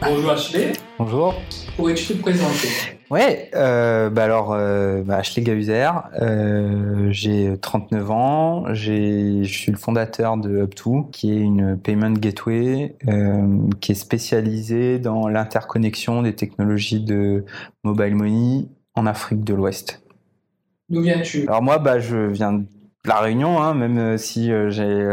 Bonjour Ashley. Bonjour. Pourrais-tu te présenter Ouais, euh, bah alors, euh, bah Ashley Gahuzer, euh, j'ai 39 ans, je suis le fondateur de Up2, qui est une payment gateway qui est spécialisée dans l'interconnexion des technologies de mobile money en Afrique de l'Ouest. D'où viens-tu? Alors moi, bah, je viens de La Réunion, hein, même si j'ai...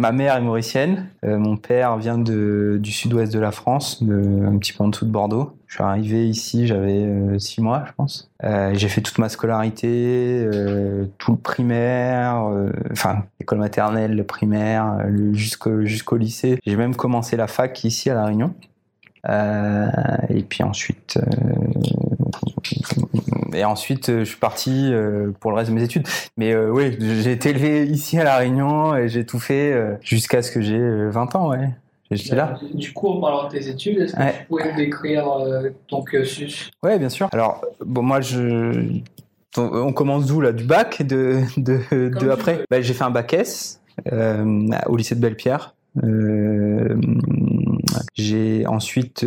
euh, ma mère est mauricienne, euh, mon père vient du sud-ouest de la France, un petit peu en dessous de Bordeaux. Je suis arrivé ici, j'avais 6 mois, je pense. Euh, j'ai fait toute ma scolarité, euh, tout le primaire, euh, enfin l'école maternelle, le primaire, euh, jusqu'au lycée. J'ai même commencé la fac ici à La Réunion. Euh, et puis ensuite, euh, et ensuite, euh, je suis parti euh, pour le reste de mes études. Mais euh, oui, j'ai été élevé ici à La Réunion et j'ai tout fait jusqu'à ce que j'ai euh, 20 ans, ouais. J'étais là. Du coup, en parlant de tes études, est-ce que Ouais. tu pourrais nous décrire euh, ton cursus? Ouais, bien sûr. Alors, bon, moi, je. On commence d'où là? Du bac De, de, après? bah, J'ai fait un bac S euh, au lycée de Belle-Pierre. Euh, j'ai ensuite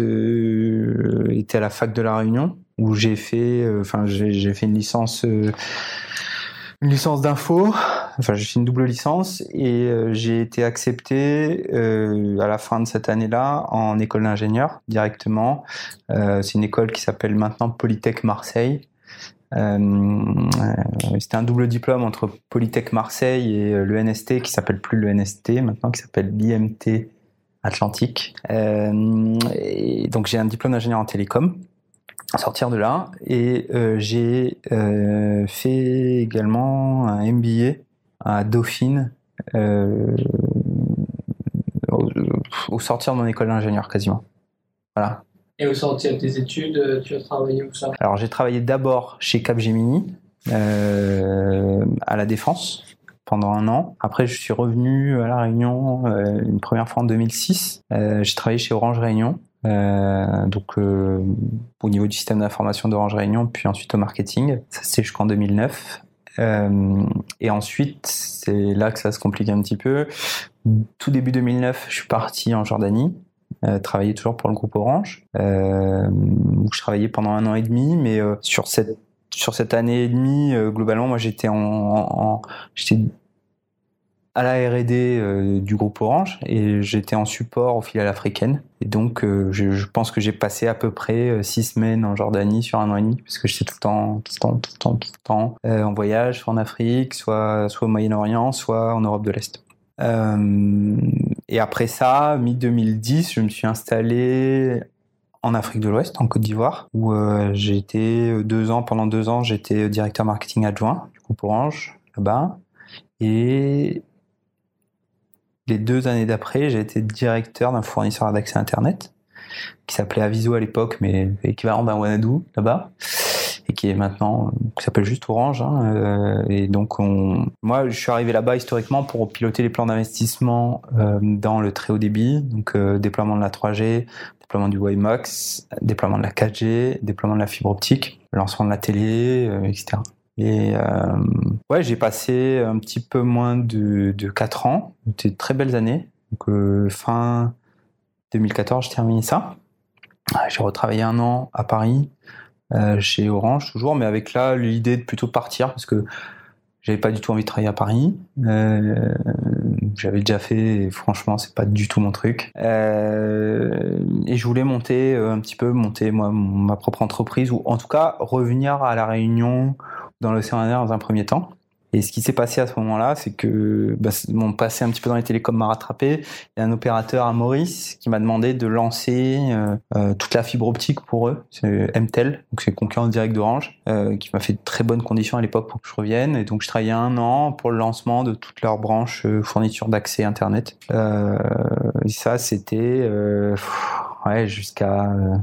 été à la fac de La Réunion où j'ai fait, euh, enfin, j'ai fait une licence, euh, une licence d'info. Enfin, j'ai fait une double licence et euh, j'ai été accepté à la fin de cette année-là en école d'ingénieur directement. C'est une école qui s'appelle maintenant Polytech Marseille. C'était un double diplôme entre Polytech Marseille et euh, le NST qui s'appelle plus le NST maintenant, qui s'appelle l'IMT Atlantique. Donc j'ai un diplôme d'ingénieur en télécom. Sortir de là, et euh, j'ai euh, fait également un MBA à Dauphine euh, au, au sortir de mon école d'ingénieur quasiment. Voilà. Et au sortir de tes études, tu as travaillé où ça? Alors j'ai travaillé d'abord chez Capgemini à la Défense pendant un an. Après je suis revenu à la Réunion une première fois en 2006. Euh, j'ai travaillé chez Orange Réunion. Euh, donc euh, au niveau du système d'information d'Orange Réunion, puis ensuite au marketing. Ça c'est jusqu'en 2009. Euh, et ensuite, c'est là que ça se complique un petit peu. Tout début 2009, je suis parti en Jordanie, travailler toujours pour le groupe Orange, où je travaillais pendant un an et demi, mais sur cette sur cette année et demie, globalement, moi j'étais en- en- j'étais à la R&D euh, du groupe Orange et j'étais en support aux filiales africaines. Et donc, euh, je, pense que j'ai passé à peu près euh, six semaines en Jordanie sur un an et demi, parce que j'étais tout le temps, tout le temps, tout le temps, tout le temps en voyage, soit en Afrique, soit, soit au Moyen-Orient, soit en Europe de l'Est. Et après ça, mi-2010, je me suis installé en Afrique de l'Ouest, en Côte d'Ivoire, où j'ai été deux ans, pendant deux ans, j'étais directeur marketing adjoint du groupe Orange, là-bas. Et les deux années d'après, j'ai été directeur d'un fournisseur d'accès Internet qui s'appelait Aviso à l'époque, mais équivalent d'un Wanadu là-bas, et qui est maintenant, qui s'appelle juste Orange. hein, euh, et donc, on... moi, je suis arrivé là-bas historiquement pour piloter les plans d'investissement euh, dans le très haut débit, donc euh, déploiement de la 3G, déploiement du WiMAX, déploiement de la 4G, déploiement de la fibre optique, lancement de la télé, etc. Et euh, ouais, j'ai passé un petit peu moins de, de 4 ans. C'était de très belles années. Donc euh, fin 2014, j'ai terminé ça. J'ai retravaillé un an à Paris, euh, chez Orange toujours, mais avec là l'idée de plutôt partir parce que j'avais pas du tout envie de travailler à Paris. J'avais déjà fait, et franchement, c'est pas du tout mon truc. Et je voulais monter un petit peu, monter moi ma propre entreprise ou en tout cas revenir à la Réunion dans l'océan Indien dans un premier temps. Et ce qui s'est passé à ce moment-là, c'est que bah, mon passé un petit peu dans les télécoms m'a rattrapé. Il y a un opérateur à Maurice qui m'a demandé de lancer euh, euh, toute la fibre optique pour eux. C'est MTEL, donc c'est concurrent direct d'Orange, euh, qui m'a fait de très bonnes conditions à l'époque pour que je revienne. Et donc je travaillais un an pour le lancement de toute leur branche fourniture d'accès Internet. Et ça, c'était ouais jusqu'à euh,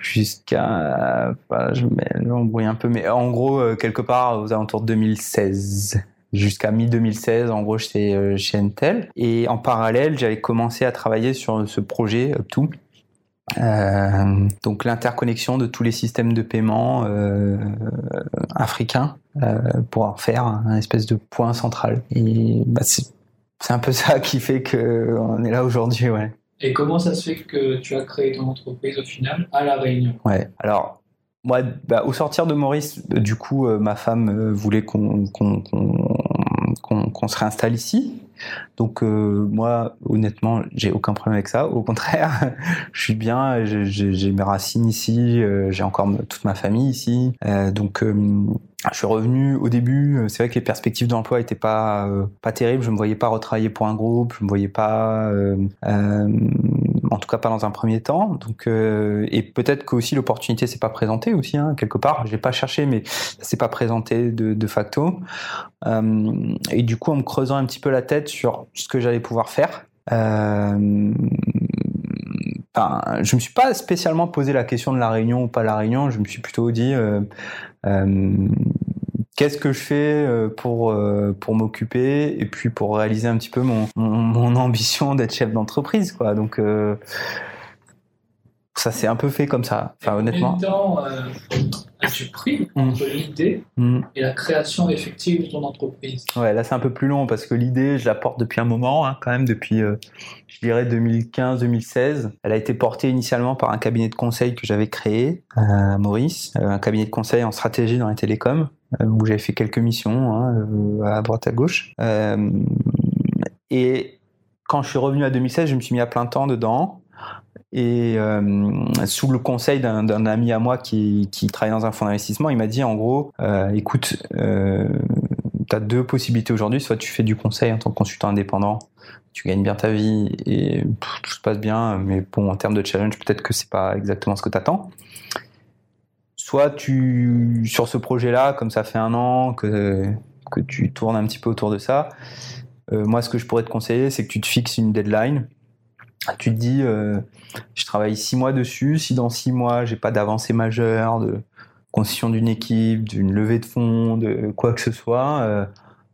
jusqu'à enfin, je mets- j'embrouille un peu mais en gros euh, quelque part aux alentours de 2016 jusqu'à mi 2016 en gros j'étais euh, chez Intel. Et en parallèle j'avais commencé à travailler sur ce projet Up2 Euh, donc l'interconnexion de tous les systèmes de paiement euh, africains euh, pour en faire un espèce de point central. Et bah, c'est un peu ça qui fait que on est là aujourd'hui ouais Et comment ça se fait que tu as créé ton entreprise au final à La Réunion? Ouais, alors moi, bah, au sortir de Maurice, du coup, euh, ma femme euh, voulait qu'on se réinstalle ici. Donc euh, moi, honnêtement, j'ai aucun problème avec ça. Au contraire, je suis bien. j'ai- mes racines ici. euh, j'ai encore toute ma famille ici. Euh, donc je suis revenu au début. C'est vrai que les perspectives d'emploi étaient pas pas terribles. Je me voyais pas retravailler pour un groupe. Je me voyais pas, en tout cas pas dans un premier temps. Donc euh, et peut-être que aussi l'opportunité s'est pas présentée aussi hein, quelque part. J'ai pas cherché, mais ça s'est pas présenté de, facto. Euh, et du coup, en me creusant un petit peu la tête sur ce que j'allais pouvoir faire. Euh, Enfin, je me suis pas spécialement posé la question de la réunion ou pas la réunion. Je me suis plutôt dit euh, qu'est-ce que je fais euh, pour euh, pour m'occuper et puis pour réaliser un petit peu mon mon, mon ambition d'être chef d'entreprise quoi. Donc euh, ça s'est un peu fait comme ça. Enfin honnêtement. Combien de temps euh, as-tu pris Mm. entre l'idée Hmm. et la création effective de ton entreprise Ouais, là c'est un peu plus long parce que l'idée, je la porte depuis un moment, hein, quand même depuis, euh, je dirais 2015-2016. Elle a été portée initialement par un cabinet de conseil que j'avais créé à Maurice, un cabinet de conseil en stratégie dans les télécoms, où j'avais fait quelques missions hein, euh, à droite à gauche. Euh, et quand je suis revenu à 2016, je me suis mis à plein temps dedans. Et euh, sous le conseil d'un ami à moi qui, qui travaille dans un fonds d'investissement, il m'a dit en gros, euh, écoute, euh, tu as deux possibilités aujourd'hui. Soit tu fais du conseil en tant que consultant indépendant, tu gagnes bien ta vie et tout se passe bien, mais bon, en termes de challenge, peut-être que c'est pas exactement ce que tu attends. Soit tu, sur ce projet-là, comme ça fait un an que, que tu tournes un petit peu autour de ça, euh, moi, ce que je pourrais te conseiller, c'est que tu te fixes une deadline. Tu te dis, euh, je travaille six mois dessus. Si dans six mois, j'ai pas d'avancée majeure, de constitution d'une équipe, d'une levée de fonds, de quoi que ce soit, euh,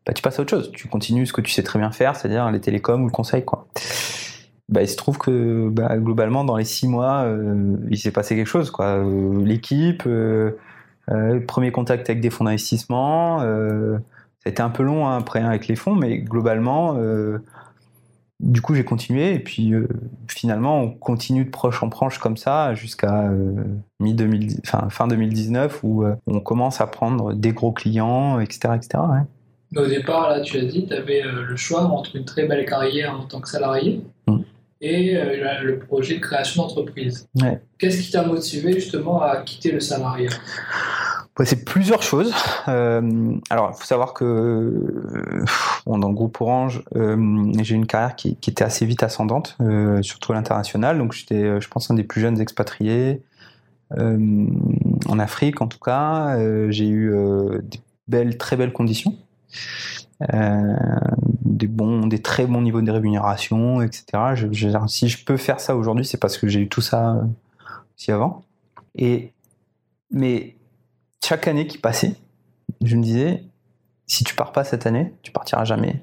bah, tu passes à autre chose. Tu continues ce que tu sais très bien faire, c'est-à-dire les télécoms ou le conseil. Quoi. Bah, il se trouve que bah, globalement, dans les six mois, euh, il s'est passé quelque chose. Quoi. Euh, L'équipe, euh, euh, premier contact avec des fonds d'investissement. Ça a été un peu long hein, après hein, avec les fonds, mais globalement, du coup, j'ai continué. Et puis finalement, on continue de proche en proche comme ça jusqu'à mi enfin, fin 2019 où on commence à prendre des gros clients, etc. etc. ouais. Mais au départ, là, tu as dit, tu avais le choix entre une très belle carrière en tant que salarié Mm. Et euh, le projet de création d'entreprise. Ouais. Qu'est-ce qui t'a motivé justement à quitter le salariat? Ouais, c'est plusieurs choses. Euh, alors, il faut savoir que euh, bon, dans le groupe Orange, euh, j'ai eu une carrière qui, qui était assez vite ascendante, surtout à l'international. Donc, j'étais, je pense, un des plus jeunes expatriés en Afrique, en tout cas. J'ai eu des belles, très belles conditions, des bons, des très bons niveaux de rémunération, etc. Si je peux faire ça aujourd'hui, c'est parce que j'ai eu tout ça euh, aussi avant. Et mais chaque année qui passait, je me disais, si tu pars pas cette année, tu partiras jamais.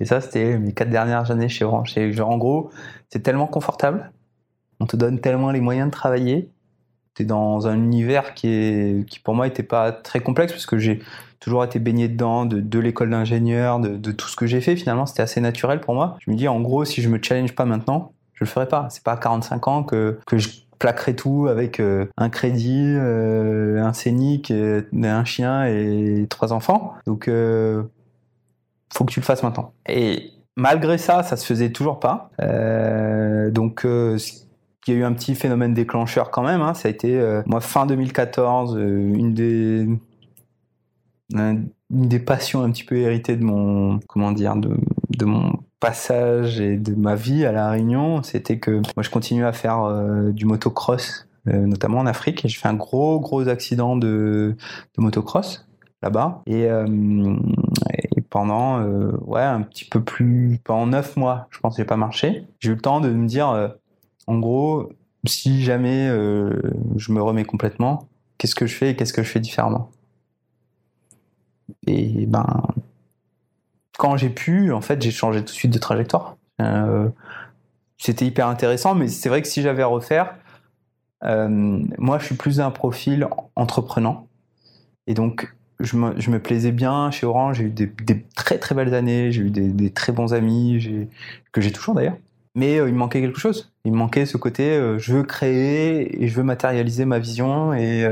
Et ça, c'était mes quatre dernières années chez Orange. C'est genre, en gros, c'est tellement confortable, on te donne tellement les moyens de travailler, tu dans un univers qui, est, qui pour moi n'était pas très complexe, parce que j'ai toujours été baigné dedans, de, l'école d'ingénieur, de, tout ce que j'ai fait, finalement, c'était assez naturel pour moi. Je me dis, en gros, si je me challenge pas maintenant, je le ferai pas. C'est pas à 45 ans que, que je plaquerai tout avec euh, un crédit, euh, un scénic, euh, un chien et trois enfants. Donc, faut que tu le fasses maintenant. Et malgré ça, ça se faisait toujours pas. Donc, il y a eu un petit phénomène déclencheur quand même. hein. Ça a été, euh, moi, fin 2014, euh, une des passions un petit peu héritées de mon comment dire de, mon passage et de ma vie à la Réunion, c'était que moi je continuais à faire euh, du motocross, notamment en Afrique, et j'ai fait un gros gros accident de, motocross là-bas, et, pendant ouais un petit peu plus pendant neuf mois, je pense j'ai pas marché. J'ai eu le temps de me dire, en gros, si jamais euh, je me remets complètement, qu'est-ce que je fais et qu'est-ce que je fais différemment? Et ben, quand j'ai pu, en fait, j'ai changé tout de suite de trajectoire. Euh, C'était hyper intéressant, mais c'est vrai que si j'avais à refaire, euh, moi, je suis plus un profil entreprenant. Et donc, je me, plaisais bien chez Orange. J'ai eu des, très très belles années. J'ai eu des, très bons amis que j'ai toujours d'ailleurs. mais il me manquait quelque chose. Il me manquait ce côté, je veux créer et je veux matérialiser ma vision et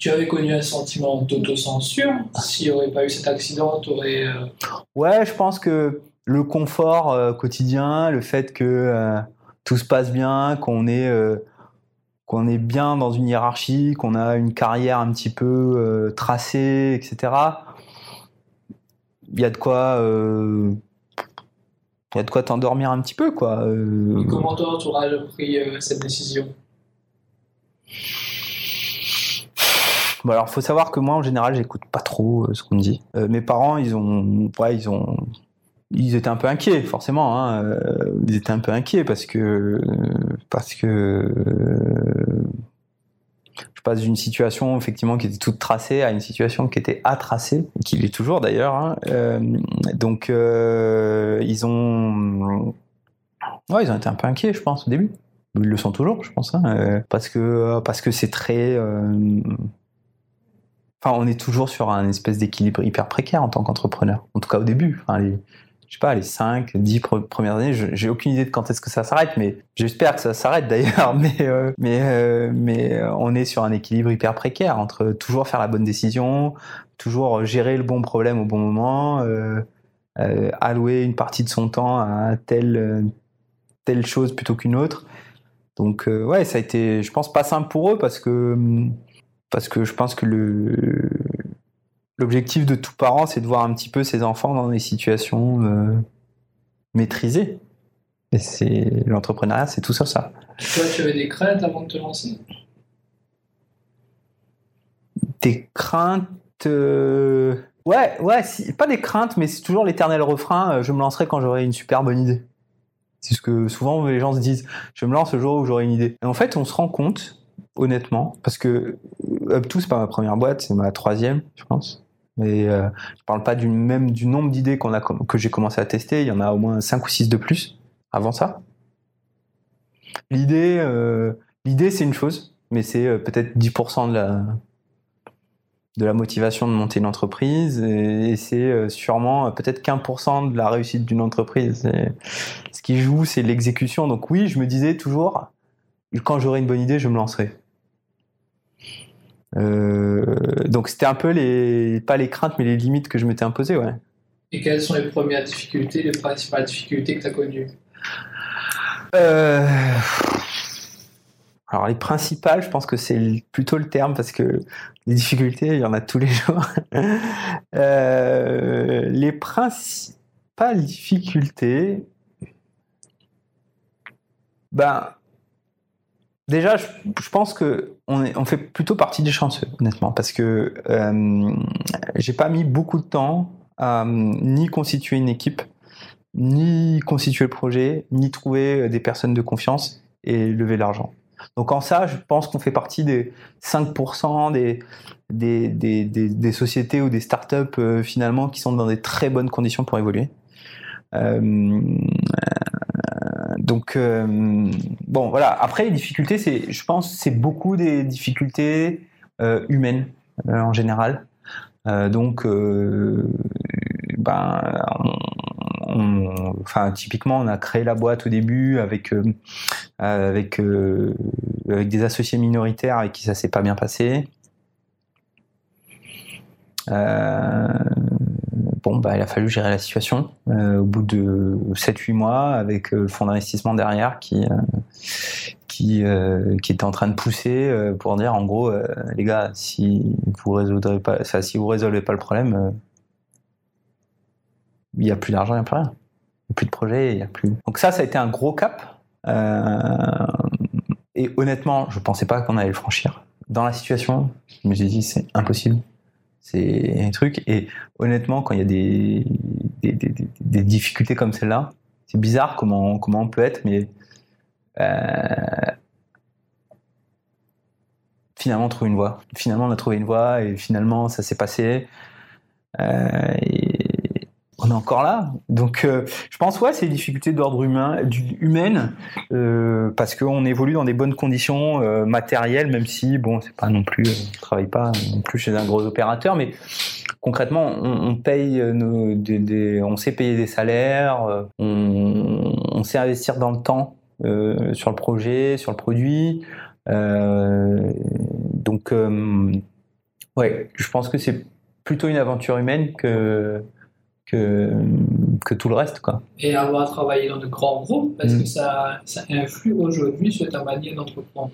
tu avais connu un sentiment d'autocensure. S'il n'y aurait pas eu cet accident, tu aurais. Ouais, je pense que le confort quotidien, le fait que tout se passe bien, qu'on est qu'on est bien dans une hiérarchie, qu'on a une carrière un petit peu euh, tracée, etc. Il y a de quoi, euh, il y a de quoi t'endormir un petit peu, quoi. Euh. Et comment toi, tu auras pris cette décision? Bon alors, faut savoir que moi, en général, j'écoute pas trop ce qu'on me dit. mes parents, ils ont, ouais, ils ont, ils étaient un peu inquiets, forcément. Hein. Euh, ils étaient un peu inquiets parce que parce que passe d'une situation effectivement qui était toute tracée à une situation qui était à tracer, qui l'est toujours d'ailleurs. Hein. Euh, donc euh, ils ont ils été un peu inquiets, je pense, au début. Ils le sont toujours, je pense, hein, parce que parce que c'est très Enfin, on est toujours sur un espèce d'équilibre hyper précaire en tant qu'entrepreneur. En tout cas, au début. Je sais pas, les 5, 10 premières années, j'ai aucune idée de quand est-ce que ça s'arrête, mais j'espère que ça s'arrête d'ailleurs. Mais, euh, mais, euh, mais euh, on est sur un équilibre hyper précaire entre toujours faire la bonne décision, toujours gérer le bon problème au bon moment, allouer une partie de son temps à telle, telle chose plutôt qu'une autre. Donc ouais, ça a été, je pense, pas simple pour eux parce que parce que je pense que le L'objectif de tout parent, c'est de voir un petit peu ses enfants dans des situations euh, maîtrisées. Et c'est l'entrepreneuriat, c'est tout ça, ça. Toi, tu avais des craintes avant de te lancer? Des craintes. Euh, ouais, ouais, pas des craintes, mais c'est toujours l'éternel refrain. Euh, je me lancerai quand j'aurai une super bonne idée. C'est ce que souvent les gens se disent. Je me lance le jour où j'aurai une idée. Et en fait, on se rend compte, honnêtement, parce que UpTo, c'est pas ma première boîte, c'est ma troisième, je pense. Et euh, je parle pas du même du nombre d'idées qu'on a que j'ai commencé à tester. Il y en a au moins 5 ou 6 de plus avant ça. L'idée, euh, l'idée c'est une chose, mais c'est euh, peut-être 10% de la de la motivation de monter une entreprise et, c'est euh, sûrement peut-être 15% de la réussite d'une entreprise. ce qui joue, c'est l'exécution. Donc oui, je me disais toujours, quand j'aurai une bonne idée, je me lancerai. Euh, donc c'était un peu les, pas les craintes, mais les limites que je m'étais imposées, ouais. Et quelles sont les premières difficultés, les principales difficultés que tu as connues? Euh, Alors les principales, je pense que c'est plutôt le terme parce que les difficultés, il y en a tous les jours. Euh, les principales difficultés, ben Déjà, je, pense que on, fait plutôt partie des chanceux, honnêtement, parce que euh, j'ai pas mis beaucoup de temps à ni constituer une équipe, ni constituer le projet, ni trouver des personnes de confiance et lever l'argent. Donc en ça, je pense qu'on fait partie des 5% des, des, des, des, sociétés ou des startups euh, finalement qui sont dans des très bonnes conditions pour évoluer. Euh, donc euh, bon voilà. Après les difficultés, c'est, je pense, c'est beaucoup des difficultés euh, humaines euh, en général. donc ben, typiquement, on a créé la boîte au début avec des associés minoritaires avec qui ça s'est pas bien passé. Bon, bah, il a fallu gérer la situation euh, au bout de 7-8 mois avec euh, le fonds d'investissement derrière qui, euh, qui, était en train de pousser pour dire en gros, les gars, si vous résoudrez pas, ça, si vous résolvez pas le problème, il n'y a plus d'argent, il n'y a plus rien. Il n'y a plus de projet, il n'y a plus. Donc ça, ça a été un gros cap. et honnêtement, je pensais pas qu'on allait le franchir. Dans la situation, je me suis dit, c'est impossible c'est un truc. Et honnêtement, quand il y a des, des, difficultés comme celle-là, c'est bizarre comment, comment on peut être, mais euh, finalement, on trouve une voie. Finalement, on a trouvé une voie et finalement, ça s'est passé. Euh, encore là. Donc, euh, je pense, ouais, c'est des difficultés d'ordre humain, humaine, euh, parce qu'on évolue dans des bonnes conditions euh, matérielles, même si, bon, c'est pas non plus, travaille pas non plus chez un gros opérateur, mais concrètement, on, paye on sait payer des salaires, on, on sait investir dans le temps sur le projet, sur le produit. donc, ouais, je pense que c'est plutôt une aventure humaine que, que, que tout le reste. Quoi. Et avoir travaillé dans de grands groupes, est-ce que mm. ça, ça influe aujourd'hui sur ta manière d'entreprendre?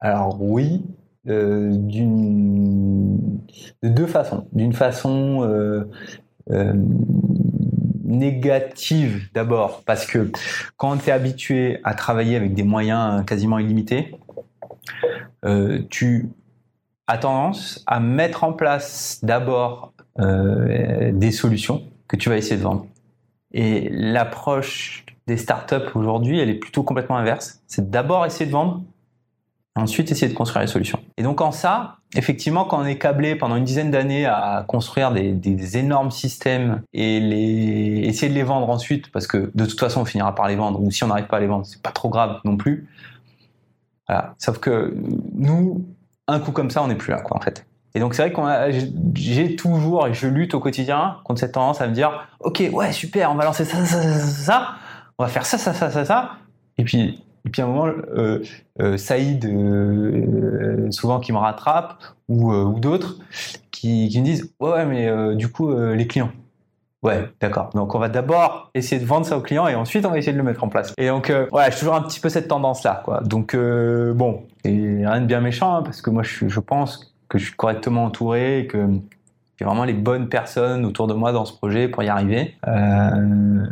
Alors oui, euh, d'une, de deux façons. D'une façon euh, euh, négative d'abord, parce que quand tu es habitué à travailler avec des moyens quasiment illimités, tu as tendance à mettre en place d'abord des solutions que tu vas essayer de vendre. Et l'approche des startups aujourd'hui, elle est plutôt complètement inverse. C'est d'abord essayer de vendre ensuite essayer de construire les solutions. Et donc en ça, effectivement, quand on est câblé pendant une dizaine d'années à construire des, énormes systèmes et essayer de les vendre ensuite, parce que de toute façon on finira par les vendre, ou si on n'arrive pas à les vendre, c'est pas trop grave non plus. Sauf que nous, un coup comme ça, on n'est plus là, quoi, en fait. Et donc c'est vrai que j'ai toujours et je lutte au quotidien contre cette tendance à me dire, ok, ouais, super, on va lancer ça, ça, ça, ça, ça on va faire ça, ça, ça, ça, ça, et puis et puis à un moment, euh, euh, Saïd, euh, souvent qui me rattrape, ou, d'autres, qui, me disent ouais mais du coup, les clients. Ouais, d'accord. Donc on va d'abord essayer de vendre ça aux clients et ensuite on va essayer de le mettre en place. Et donc voilà, j'ai toujours un petit peu cette tendance-là. quoi. Donc bon, et rien de bien méchant, hein, parce que moi je, pense que je suis correctement entouré et que j'ai vraiment les bonnes personnes autour de moi dans ce projet pour y arriver. Euh,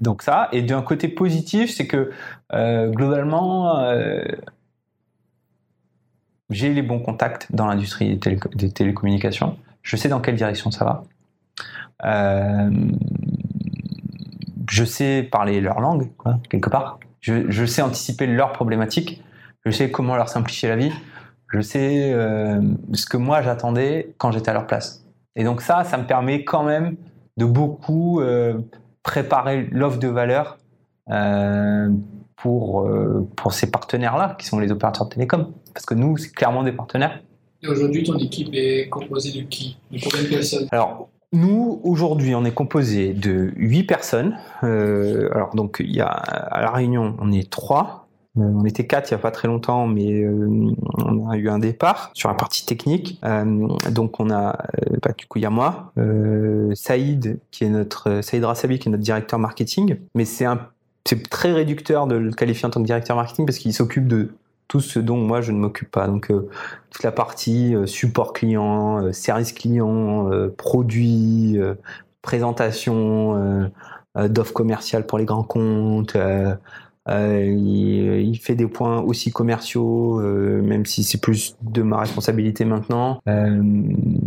donc ça. Et d'un côté positif, c'est que euh, globalement, euh, j'ai les bons contacts dans l'industrie des, télécommunications. Je sais dans quelle direction ça va. Euh, je sais parler leur langue, quelque part. Je, sais anticiper leurs problématiques. Je sais comment leur simplifier la vie. Je sais ce que moi j'attendais quand j'étais à leur place. Et donc ça, ça me permet quand même de beaucoup préparer l'offre de valeur euh, pour, euh, pour ces partenaires-là, qui sont les opérateurs de télécom. Parce que nous, c'est clairement des partenaires. Et aujourd'hui, ton équipe est composée de qui? De combien de personnes? Alors, nous, aujourd'hui, on est composé de 8 personnes. Euh, alors, donc, il y a, à La Réunion, on est 3. Euh, on était quatre il n'y a pas très longtemps, mais euh, on a eu un départ sur la partie technique. Donc on a, bah, du coup, il y a moi, Saïd qui est notre Saïd Rassabi qui est notre directeur marketing, mais c'est un c'est très réducteur de le qualifier en tant que directeur marketing parce qu'il s'occupe de tout ce dont moi je ne m'occupe pas. Donc toute la partie support client, service client, produit, présentation d'offres commerciales pour les grands comptes, euh, il, fait des points aussi commerciaux, euh, même si c'est plus de ma responsabilité maintenant. Euh,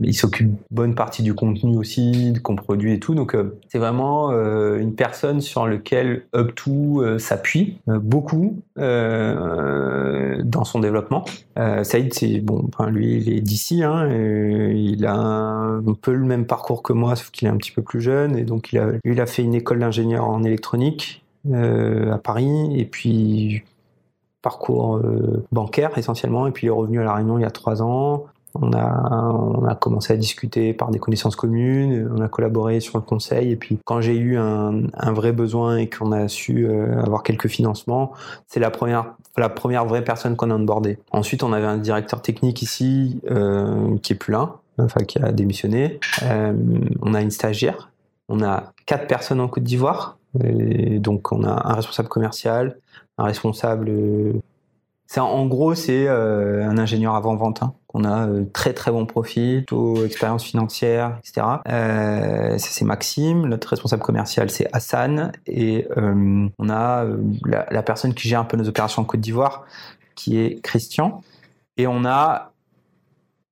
il s'occupe bonne partie du contenu aussi, qu'on produit et tout. Donc c'est vraiment une personne sur lequel Up2 s'appuie beaucoup dans son développement. Saïd, c'est bon, lui, il est d'ici. Hein, il a un, peu le même parcours que moi, sauf qu'il est un petit peu plus jeune. Et donc il a, lui, il a fait une école d'ingénieur en électronique. Euh, à Paris, et puis parcours euh, bancaire essentiellement, et puis il est revenu à La Réunion il y a trois ans. On a, on a commencé à discuter par des connaissances communes, on a collaboré sur le conseil, et puis quand j'ai eu un, vrai besoin et qu'on a su euh, avoir quelques financements, c'est la première, la première vraie personne qu'on a onboardé. Ensuite, on avait un directeur technique ici qui est plus là, enfin qui a démissionné. On a une stagiaire, on a quatre personnes en Côte d'Ivoire, donc on a un responsable commercial, un responsable. Euh, en gros c'est euh, un ingénieur avant vente. Hein, qu'on a euh, très très bon profil, taux expérience financière, etc. ça c'est Maxime. Notre responsable commercial c'est Hassan et on a la, personne qui gère un peu nos opérations en Côte d'Ivoire qui est Christian. Et on a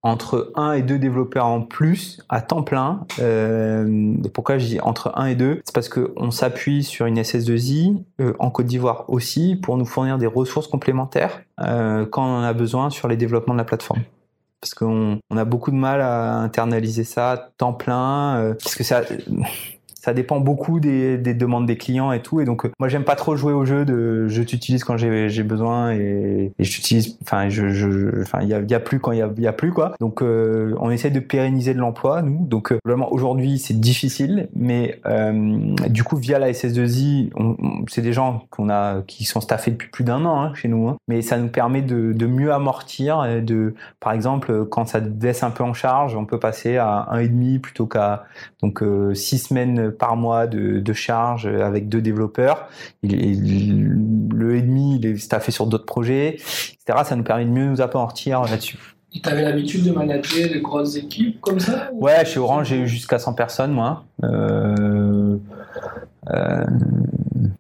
entre un et deux développeurs en plus à temps plein. Euh, pourquoi je dis entre un et deux? C'est parce qu'on s'appuie sur une SS2I euh, en Côte d'Ivoire aussi pour nous fournir des ressources complémentaires euh, quand on en a besoin sur les développements de la plateforme. Parce qu'on on a beaucoup de mal à internaliser ça temps plein, parce que ça, Ça dépend beaucoup des, des, demandes des clients et tout. Et donc, moi, j'aime pas trop jouer au jeu de je t'utilise quand j'ai besoin et, et je t'utilise. Enfin, il y a, plus quand il y a, plus quoi. Donc, euh, on essaie de pérenniser de l'emploi, nous. Donc, euh, vraiment, aujourd'hui, c'est difficile, mais euh, du coup, via la SS2I, c'est des gens qu'on a, qui sont staffés depuis plus d'un an hein, chez nous. Hein. Mais ça nous permet de, mieux amortir. De, par exemple, quand ça baisse un peu en charge, on peut passer à un et demi plutôt qu'à donc euh, six semaines par mois de, de charge avec deux développeurs. Il, il, le et demi, il est staffé sur d'autres projets, etc. Ça nous permet de mieux nous apportir là-dessus. Et tu avais l'habitude de manager de grosses équipes comme ça Ouais, chez Orange, j'ai eu jusqu'à 100 personnes, moi. Euh, euh,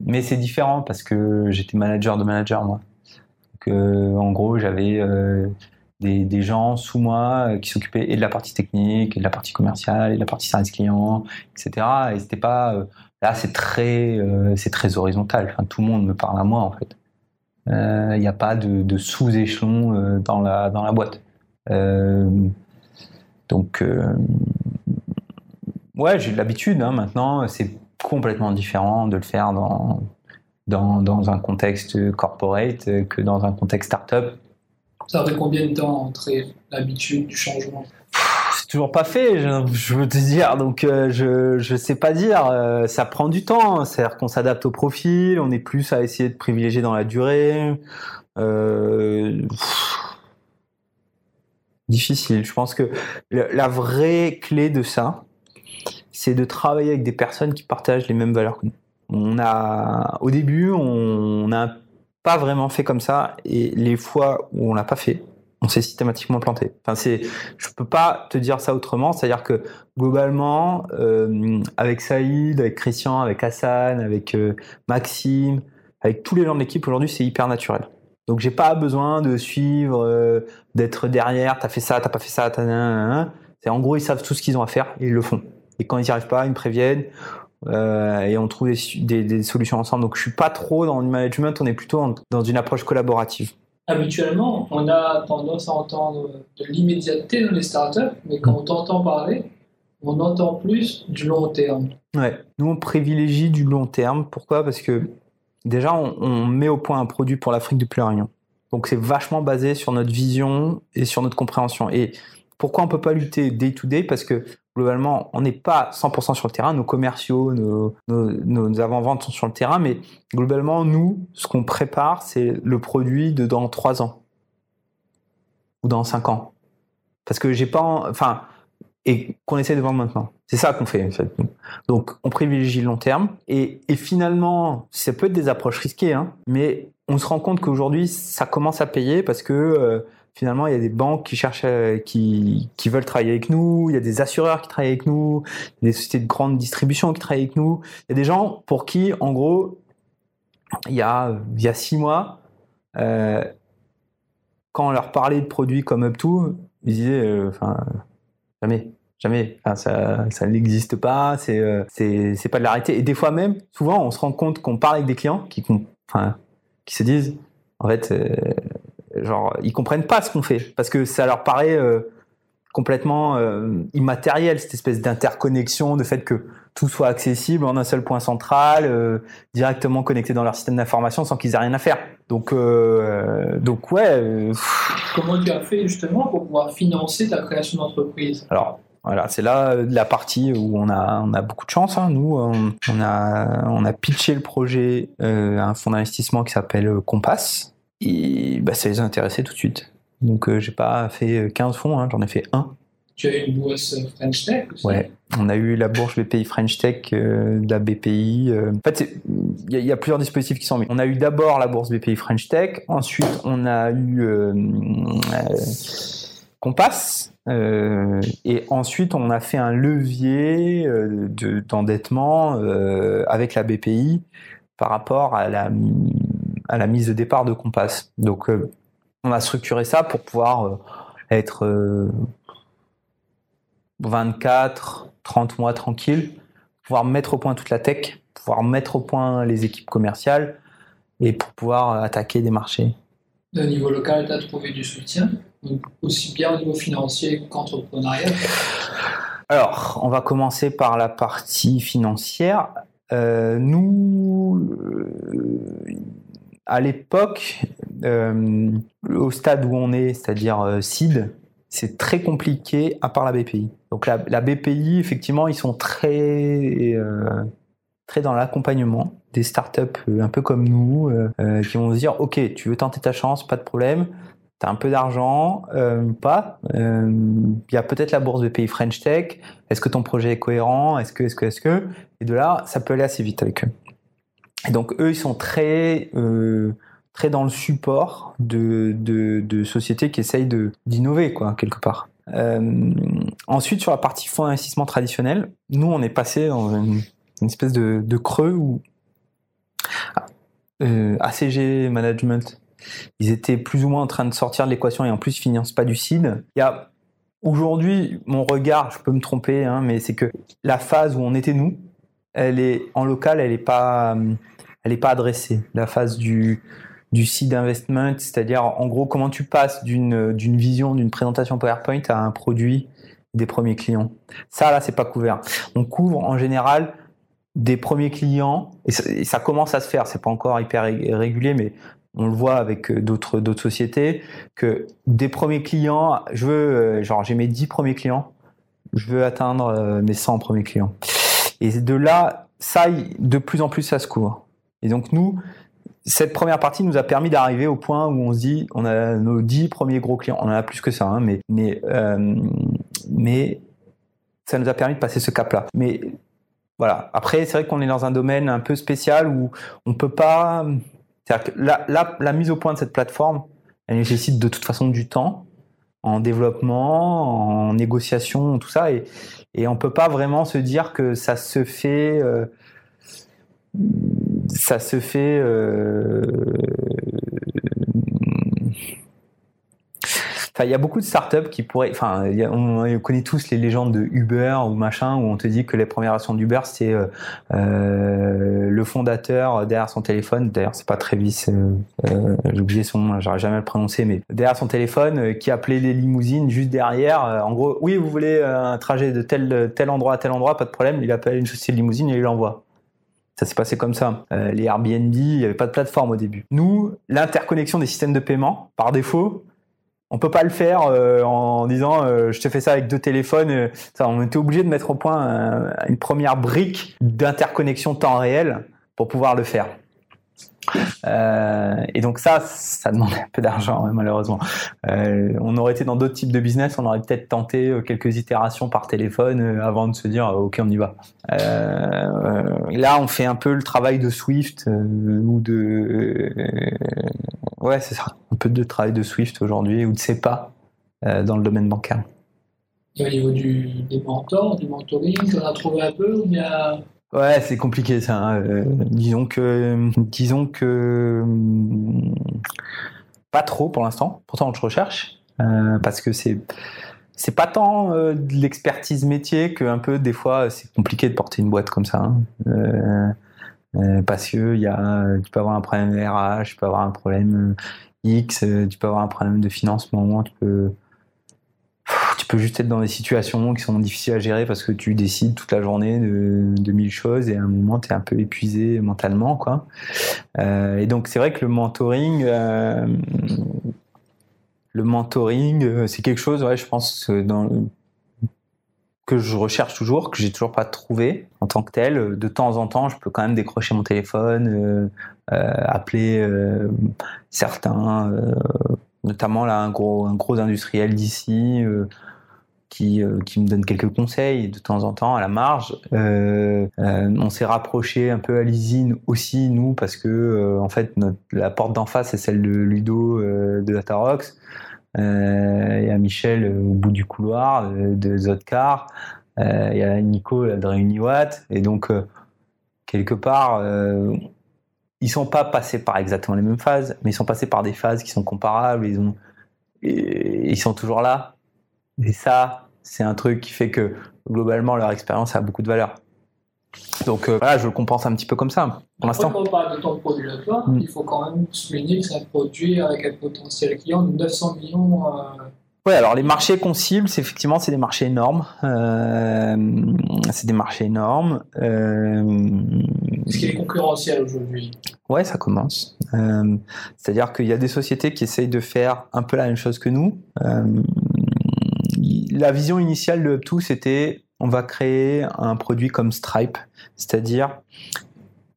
mais c'est différent parce que j'étais manager de manager, moi. Donc, euh, en gros, j'avais des, gens sous moi euh, qui s'occupaient et de la partie technique, et de la partie commerciale, et de la partie service client, etc. Et c'était pas euh, là, c'est très, euh, très horizontal. Tout le monde me parle à moi en fait. Il n'y a pas de, de sous-échelon dans la dans la boîte. donc ouais, j'ai l'habitude. Hein, maintenant, c'est complètement différent de le faire dans dans, dans un contexte corporate que dans un contexte startup ça fait combien de temps entre l'habitude du changement? C'est toujours pas fait, je, veux te dire. Donc euh, je sais pas dire. Euh, ça prend du temps. C'est-à-dire qu'on s'adapte au profil. On est plus à essayer de privilégier dans la durée. Euh, difficile. Je pense que la vraie clé de ça, c'est de travailler avec des personnes qui partagent les mêmes valeurs que nous. On a, au début, on a pas vraiment fait comme ça et les fois où on l'a pas fait, on s'est systématiquement planté. Enfin, c'est, je peux pas te dire ça autrement. C'est-à-dire que globalement, euh, avec Saïd, avec Christian, avec Hassan, avec euh, Maxime, avec tous les gens de l'équipe aujourd'hui, c'est hyper naturel. Donc j'ai pas besoin de suivre, euh, d'être derrière. T'as fait ça, t'as pas fait ça, t'as. C'est en gros ils savent tout ce qu'ils ont à faire et ils le font. Et quand ils n'y arrivent pas, ils me préviennent euh, et on trouve des, des, des, solutions ensemble. Donc je suis pas trop dans le management, on est plutôt en, dans une approche collaborative. Habituellement, on a tendance à entendre de l'immédiateté dans les startups, mais quand on t'entend parler, on entend plus du long terme. Ouais, nous on privilégie du long terme. Pourquoi? Parce que déjà on, on, met au point un produit pour l'Afrique depuis la Réunion. Donc c'est vachement basé sur notre vision et sur notre compréhension. Et pourquoi on peut pas lutter day to day? Parce que globalement, on n'est pas 100% sur le terrain. Nos commerciaux, nos, nos, avant-ventes sont sur le terrain, mais globalement, nous, ce qu'on prépare, c'est le produit de dans 3 ans ou dans 5 ans. Parce que j'ai pas, enfin, et qu'on essaie de vendre maintenant. C'est ça qu'on fait, en fait. Donc, on privilégie le long terme. Et, et, finalement, ça peut être des approches risquées, hein, mais on se rend compte qu'aujourd'hui, ça commence à payer parce que euh, finalement, il y a des banques qui cherchent, à, qui, qui veulent travailler avec nous, il y a des assureurs qui travaillent avec nous, des sociétés de grande distribution qui travaillent avec nous. Il y a des gens pour qui, en gros, il y a, il y a six mois, euh, quand on leur parlait de produits comme UpTo, ils disaient, euh, jamais, jamais, ça, ça n'existe pas, c'est, euh, c'est, pas de l'arrêter. Et des fois même, souvent, on se rend compte qu'on parle avec des clients qui, qui se disent, en fait, genre ils comprennent pas ce qu'on fait parce que ça leur paraît euh, complètement euh, immatériel cette espèce d'interconnexion de fait que tout soit accessible en un seul point central euh, directement connecté dans leur système d'information sans qu'ils aient rien à faire donc euh, donc ouais comment tu as fait justement pour pouvoir financer ta création d'entreprise? Alors voilà, c'est là la partie où on a, on a beaucoup de chance. Hein. Nous, on, on, a, on a pitché le projet à un fonds d'investissement qui s'appelle Compass, et bah, ça les a intéressés tout de suite. Donc euh, j'ai pas fait 15 fonds, hein, j'en ai fait un. Tu as eu une bourse French Tech aussi? Ouais, on a eu la bourse BPI French Tech euh, de la BPI. Euh. En fait, il y, y, a plusieurs dispositifs qui sont mis. On a eu d'abord la bourse BPI French Tech, ensuite on a eu euh, Compass, et ensuite on a fait un levier d'endettement avec la BPI par rapport à la à la mise de départ de Compass. Donc, euh, on a structuré ça pour pouvoir euh, être euh, 24, 30 mois tranquille, pouvoir mettre au point toute la tech, pouvoir mettre au point les équipes commerciales et pour pouvoir attaquer des marchés. Au niveau local, tu as trouvé du soutien, donc aussi bien au niveau financier qu'entrepreneurial? Alors, on va commencer par la partie financière. Euh, nous, euh, à l'époque, euh, au stade où on est, c'est-à-dire seed, c'est très compliqué à part la BPI. Donc la, BPI, effectivement, ils sont très très dans l'accompagnement des startups un peu comme nous qui vont se dire ok tu veux tenter ta chance pas de problème tu as un peu d'argent euh, pas il y a peut-être la bourse BPI French Tech est-ce que ton projet est cohérent est-ce que est-ce que est-ce que et de là, ça peut aller assez vite avec eux. Et donc eux, ils sont très euh, très dans le support de, de, sociétés qui essayent d'innover quoi quelque part. Euh, ensuite, sur la partie fonds d'investissement traditionnel, nous, on est passé dans une, espèce de, creux où euh, ACG Management, ils étaient plus ou moins en train de sortir de l'équation et en plus, ils financent pas du seed. Il y a aujourd'hui, mon regard, je peux me tromper, hein, mais c'est que la phase où on était nous, elle est en local, elle n'est pas, elle est pas adressée. La phase du du seed investment, c'est-à-dire en gros comment tu passes d'une d'une vision, d'une présentation PowerPoint à un produit des premiers clients? Ça là, c'est pas couvert. On couvre en général des premiers clients et ça, commence à se faire. C'est pas encore hyper régulier, mais on le voit avec euh, d'autres d'autres sociétés que des premiers clients, je veux euh, genre j'ai mes 10 premiers clients, je veux atteindre euh, mes 100 premiers clients. Et de là, ça, de plus en plus, ça se court. Et donc nous, cette première partie nous a permis d'arriver au point où on se dit, on a nos dix premiers gros clients, on en a plus que ça, hein, mais euh, mais ça nous a permis de passer ce cap-là. Mais voilà. Après, c'est vrai qu'on est dans un domaine un peu spécial où on peut pas. C'est-à-dire que la, la, la mise au point de cette plateforme, elle nécessite de toute façon du temps en développement, en négociation, tout ça, et, et on peut pas vraiment se dire que ça se fait, euh, ça se fait. Euh, il y a beaucoup de startups qui pourraient. Enfin, on, connaît tous les légendes de Uber ou machin où on te dit que les premières versions d'Uber c'est euh, euh, le fondateur derrière son téléphone. D'ailleurs, c'est pas Travis. Euh, euh J'ai oublié son nom, j'arrive jamais le prononcer, mais derrière son téléphone qui appelait les limousines juste derrière. en gros, oui, vous voulez un trajet de tel tel endroit à tel endroit, pas de problème. Il appelle une société de limousine et il l'envoie. Ça s'est passé comme ça. les Airbnb, il n'y avait pas de plateforme au début. Nous, l'interconnexion des systèmes de paiement, par défaut, on peut pas le faire euh, en disant euh, je te fais ça avec deux téléphones. Euh, on était obligé de mettre au point une première brique d'interconnexion temps réel pour pouvoir le faire. Et donc ça, ça demande un peu d'argent malheureusement. on aurait été dans d'autres types de business, on aurait peut-être tenté quelques itérations par téléphone avant de se dire ok on y va. là on fait un peu le travail de Swift ou de ouais c'est ça peu de travail de Swift aujourd'hui ou de SEPA euh, dans le domaine bancaire. Et au niveau du, des mentors, du mentoring, en as trouvé un peu ou bien... Ouais, c'est compliqué ça. Hein. Euh, disons que, disons que pas trop pour l'instant. Pourtant, je recherche euh, parce que c'est c'est pas tant de l'expertise métier que un peu des fois c'est compliqué de porter une boîte comme ça. Hein. parce que y a, tu peux avoir un problème RH, tu peux avoir un problème X, euh, tu peux avoir un problème de financement, tu peux, peux juste être dans des situations qui sont difficiles à gérer parce que tu décides toute la journée de, mille choses et à un moment tu es un peu épuisé mentalement. Quoi. Euh, et donc c'est vrai que le mentoring, euh, le mentoring, c'est quelque chose, ouais, je pense, que je recherche toujours, que j'ai toujours pas trouvé en tant que tel. De temps en temps, je peux quand même décrocher mon téléphone, euh, euh, appeler euh, certains, notamment là un gros, un gros industriel d'ici qui, qui me donne quelques conseils de temps en temps à la marge. on s'est rapproché un peu à l'usine aussi nous parce que en fait la porte d'en face c'est celle de Ludo de Datarox. Euh, il y a Michel euh, au bout du couloir euh, de Zodcar, il y a Nico de Réuniwatt, et donc quelque part, ils sont pas passés par exactement les mêmes phases, mais ils sont passés par des phases qui sont comparables. Ils sont toujours là. Et ça, c'est un truc qui fait que globalement leur expérience a beaucoup de valeur. Donc euh, voilà, je le compense un petit peu comme ça pour l'instant. Quand on parle de ton produit là mm. il faut quand même souligner que c'est un produit avec un potentiel client de 900 millions euh, Ouais, alors les marchés qu'on cible, c'est effectivement c'est des marchés énormes. Euh, c'est des marchés énormes. Est-ce qu'il est concurrentiel aujourd'hui Ouais, ça commence. C'est-à-dire qu'il y a des sociétés qui essayent de faire un peu la même chose que nous. La vision initiale de Up2, c'était on va créer un produit comme Stripe, c'est-à-dire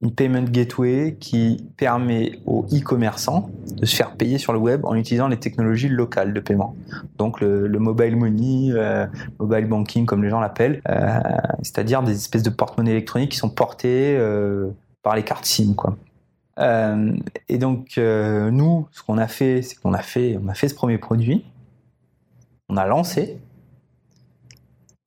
une payment gateway qui permet aux e-commerçants de se faire payer sur le web en utilisant les technologies locales de paiement. Donc le, le mobile money, euh, mobile banking comme les gens l'appellent, euh, c'est-à-dire des espèces de porte-monnaie électroniques qui sont portées euh, par les cartes SIM, quoi. Et donc nous, ce qu'on a fait, c'est qu'on a fait, on a fait ce premier produit, on a lancé,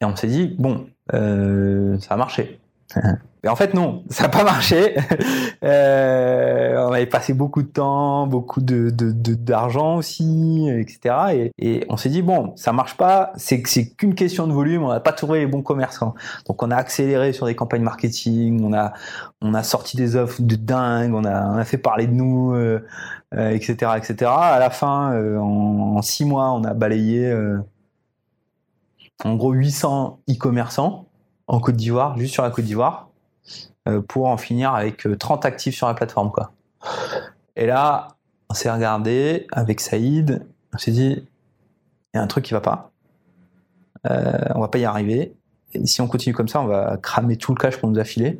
et on s'est dit bon, euh, ça a marché. Mais en fait, non, ça n'a pas marché. euh, on avait passé beaucoup de temps, beaucoup de, d'argent aussi, etc. Et, et on s'est dit, bon, ça marche pas, c'est, c'est qu'une question de volume, on n'a pas trouvé les bons commerçants. Donc on a accéléré sur des campagnes marketing, on a, on a sorti des offres de dingue, on a, on a fait parler de nous, euh, euh, etc., etc. À la fin, en, six mois, on a balayé en gros 800 e-commerçants en Côte d'Ivoire, juste sur la Côte d'Ivoire, euh, pour en finir avec euh, 30 actifs sur la plateforme. Et là, on s'est regardé avec Saïd, on s'est dit, il y a un truc qui va pas, euh, on va pas y arriver, si on continue comme ça, on va cramer tout le cash qu'on nous a filé,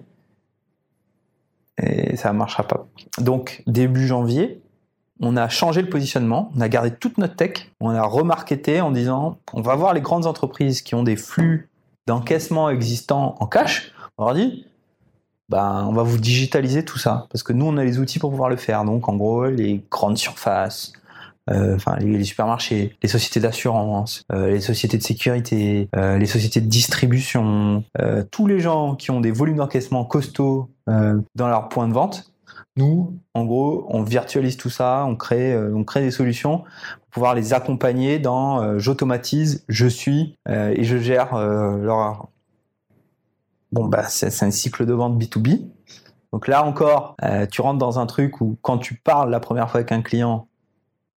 et ça ne marchera pas. Donc, début janvier, on a changé le positionnement, on a gardé toute notre tech, on a remarketé en disant, on va voir les grandes entreprises qui ont des flux d'encaissement existants en cash, on leur dit, ben, on va vous digitaliser tout ça, parce que nous, on a les outils pour pouvoir le faire. Donc, en gros, les grandes surfaces, euh, les, supermarchés, les sociétés d'assurance, euh, les sociétés de sécurité, euh, les sociétés de distribution, tous les gens qui ont des volumes d'encaissement costauds dans leur point de vente, nous, en gros, on virtualise tout ça, on crée, euh, on crée des solutions pour pouvoir les accompagner dans euh, j'automatise, je suis euh, et je gère leur. Bon, bah, c'est un cycle de vente B2B. Donc là encore, tu rentres dans un truc où quand tu parles la première fois avec un client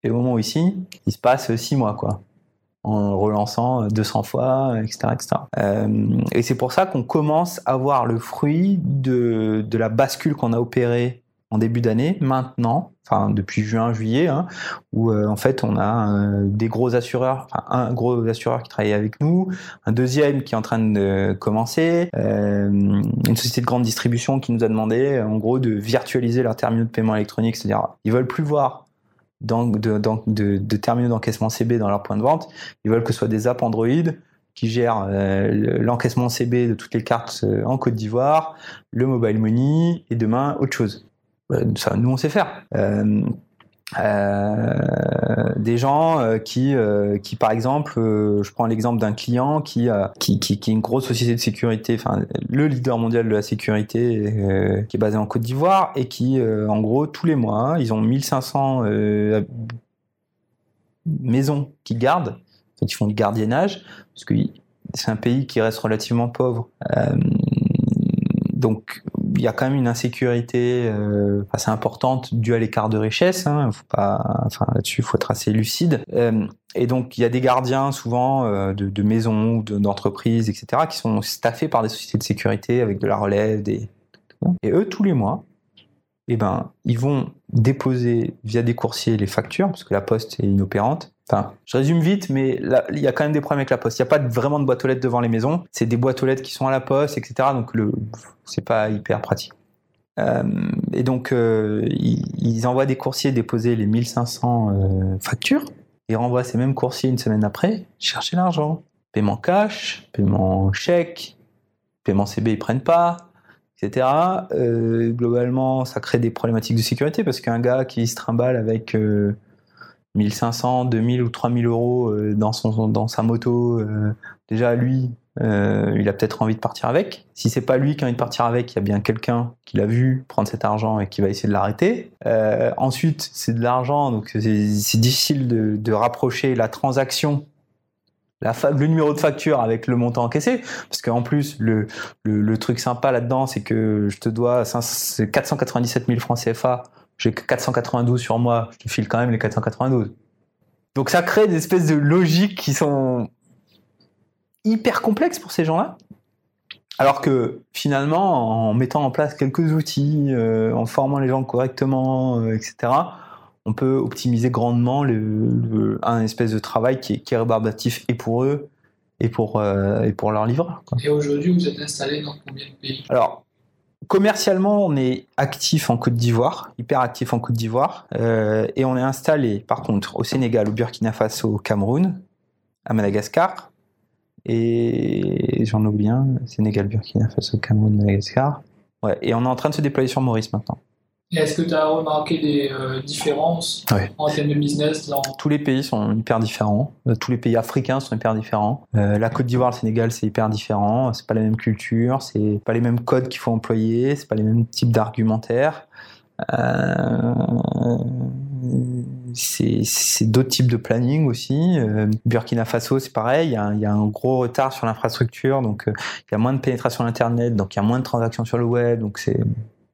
et au moment où ici, il se passe six mois, quoi. En relançant 200 fois, etc. etc. Et c'est pour ça qu'on commence à voir le fruit de la bascule qu'on a opérée en début d'année, maintenant, enfin depuis juin, juillet, hein, où euh, en fait on a euh, des gros assureurs, un gros assureur qui travaille avec nous, un deuxième qui est en train de commencer, euh, une société de grande distribution qui nous a demandé en gros de virtualiser leurs terminaux de paiement électronique, c'est-à-dire ils veulent plus voir de, de- terminaux d'encaissement CB dans leur point de vente, ils veulent que ce soit des apps Android qui gèrent le- l'encaissement CB de toutes les cartes en Côte d'Ivoire, le mobile money et demain autre chose. Euh, nous on sait faire. Euh, euh, des gens qui, qui par exemple, je prends l'exemple d'un client qui, qui, qui, qui est une grosse société de sécurité, enfin le leader mondial de la sécurité, qui est basé en Côte d'Ivoire et qui, en gros, tous les mois, ils ont 1500 euh, maisons qui gardent, ils font du gardiennage, parce que c'est un pays qui reste relativement pauvre. Donc il y a quand même une insécurité euh, assez importante due à l'écart de richesse. Hein, là-dessus, faut être assez lucide. Euh, et donc il y a des gardiens souvent euh, de, maisons ou de- d'entreprises, etc., qui sont staffés par des sociétés de sécurité avec de la relève, et eux tous les mois, eh ben ils vont déposer via des coursiers les factures parce que la poste est inopérante. Enfin, je résume vite, mais il y a quand même des problèmes avec la poste. Il n'y a pas vraiment de boîte aux lettres devant les maisons. C'est des boîtes aux lettres qui sont à la poste, etc. Donc le, c'est pas hyper pratique. Euh, et donc, euh, ils, ils envoient des coursiers déposer les 1500 euh, factures et renvoient ces mêmes coursiers une semaine après chercher l'argent. Paiement cash, paiement chèque, paiement CB, ils prennent pas, etc. Globalement, ça crée des problématiques de sécurité parce qu'un gars qui se trimballe avec 1500, 2000 ou 3000 euros euh, dans, son, dans sa moto, euh, déjà lui, euh, il a peut-être envie de partir avec. Si c'est pas lui qui a envie de partir avec, il y a bien quelqu'un qui l'a vu prendre cet argent et qui va essayer de l'arrêter. Ensuite, c'est de l'argent, donc c'est difficile de, rapprocher la transaction, le numéro de facture avec le montant encaissé, parce qu'en plus, le, le, truc sympa là-dedans, c'est que je te dois 500 497 000 francs CFA, j'ai que 492 sur moi, je te file quand même les 492. Donc ça crée des espèces de logiques qui sont hyper complexes pour ces gens-là. Alors que finalement, en mettant en place quelques outils, euh, en formant les gens correctement, euh, etc., on peut optimiser grandement le, un espèce de travail qui est, qui est rébarbatif et pour eux et pour, euh, et pour leurs livreurs. quoi. Et aujourd'hui, vous êtes installé dans combien de pays? Alors, commercialement, on est actif en Côte d'Ivoire, hyper actif en Côte d'Ivoire, euh, et on est installé, par contre, au Sénégal, au Burkina Faso, au Cameroun, à Madagascar, et j'en oublie un, Sénégal, Burkina Faso, Cameroun, Madagascar. Et on est en train de se déployer sur Maurice maintenant. Est-ce que tu as remarqué des euh, différences en termes de business dans... Tous les pays sont hyper différents. Euh, Tous les pays africains sont hyper différents. Euh, la Côte d'Ivoire, le Sénégal, c'est hyper différent. C'est pas la même culture, c'est pas les mêmes codes qu'il faut employer, c'est pas les mêmes types d'argumentaires. Euh, c'est d'autres types de planning aussi. Euh, Burkina Faso, c'est pareil. Il y, a, un- il y a un gros retard sur l'infrastructure, donc euh, il y a moins de pénétration Internet, donc il y a moins de transactions sur le web, donc c'est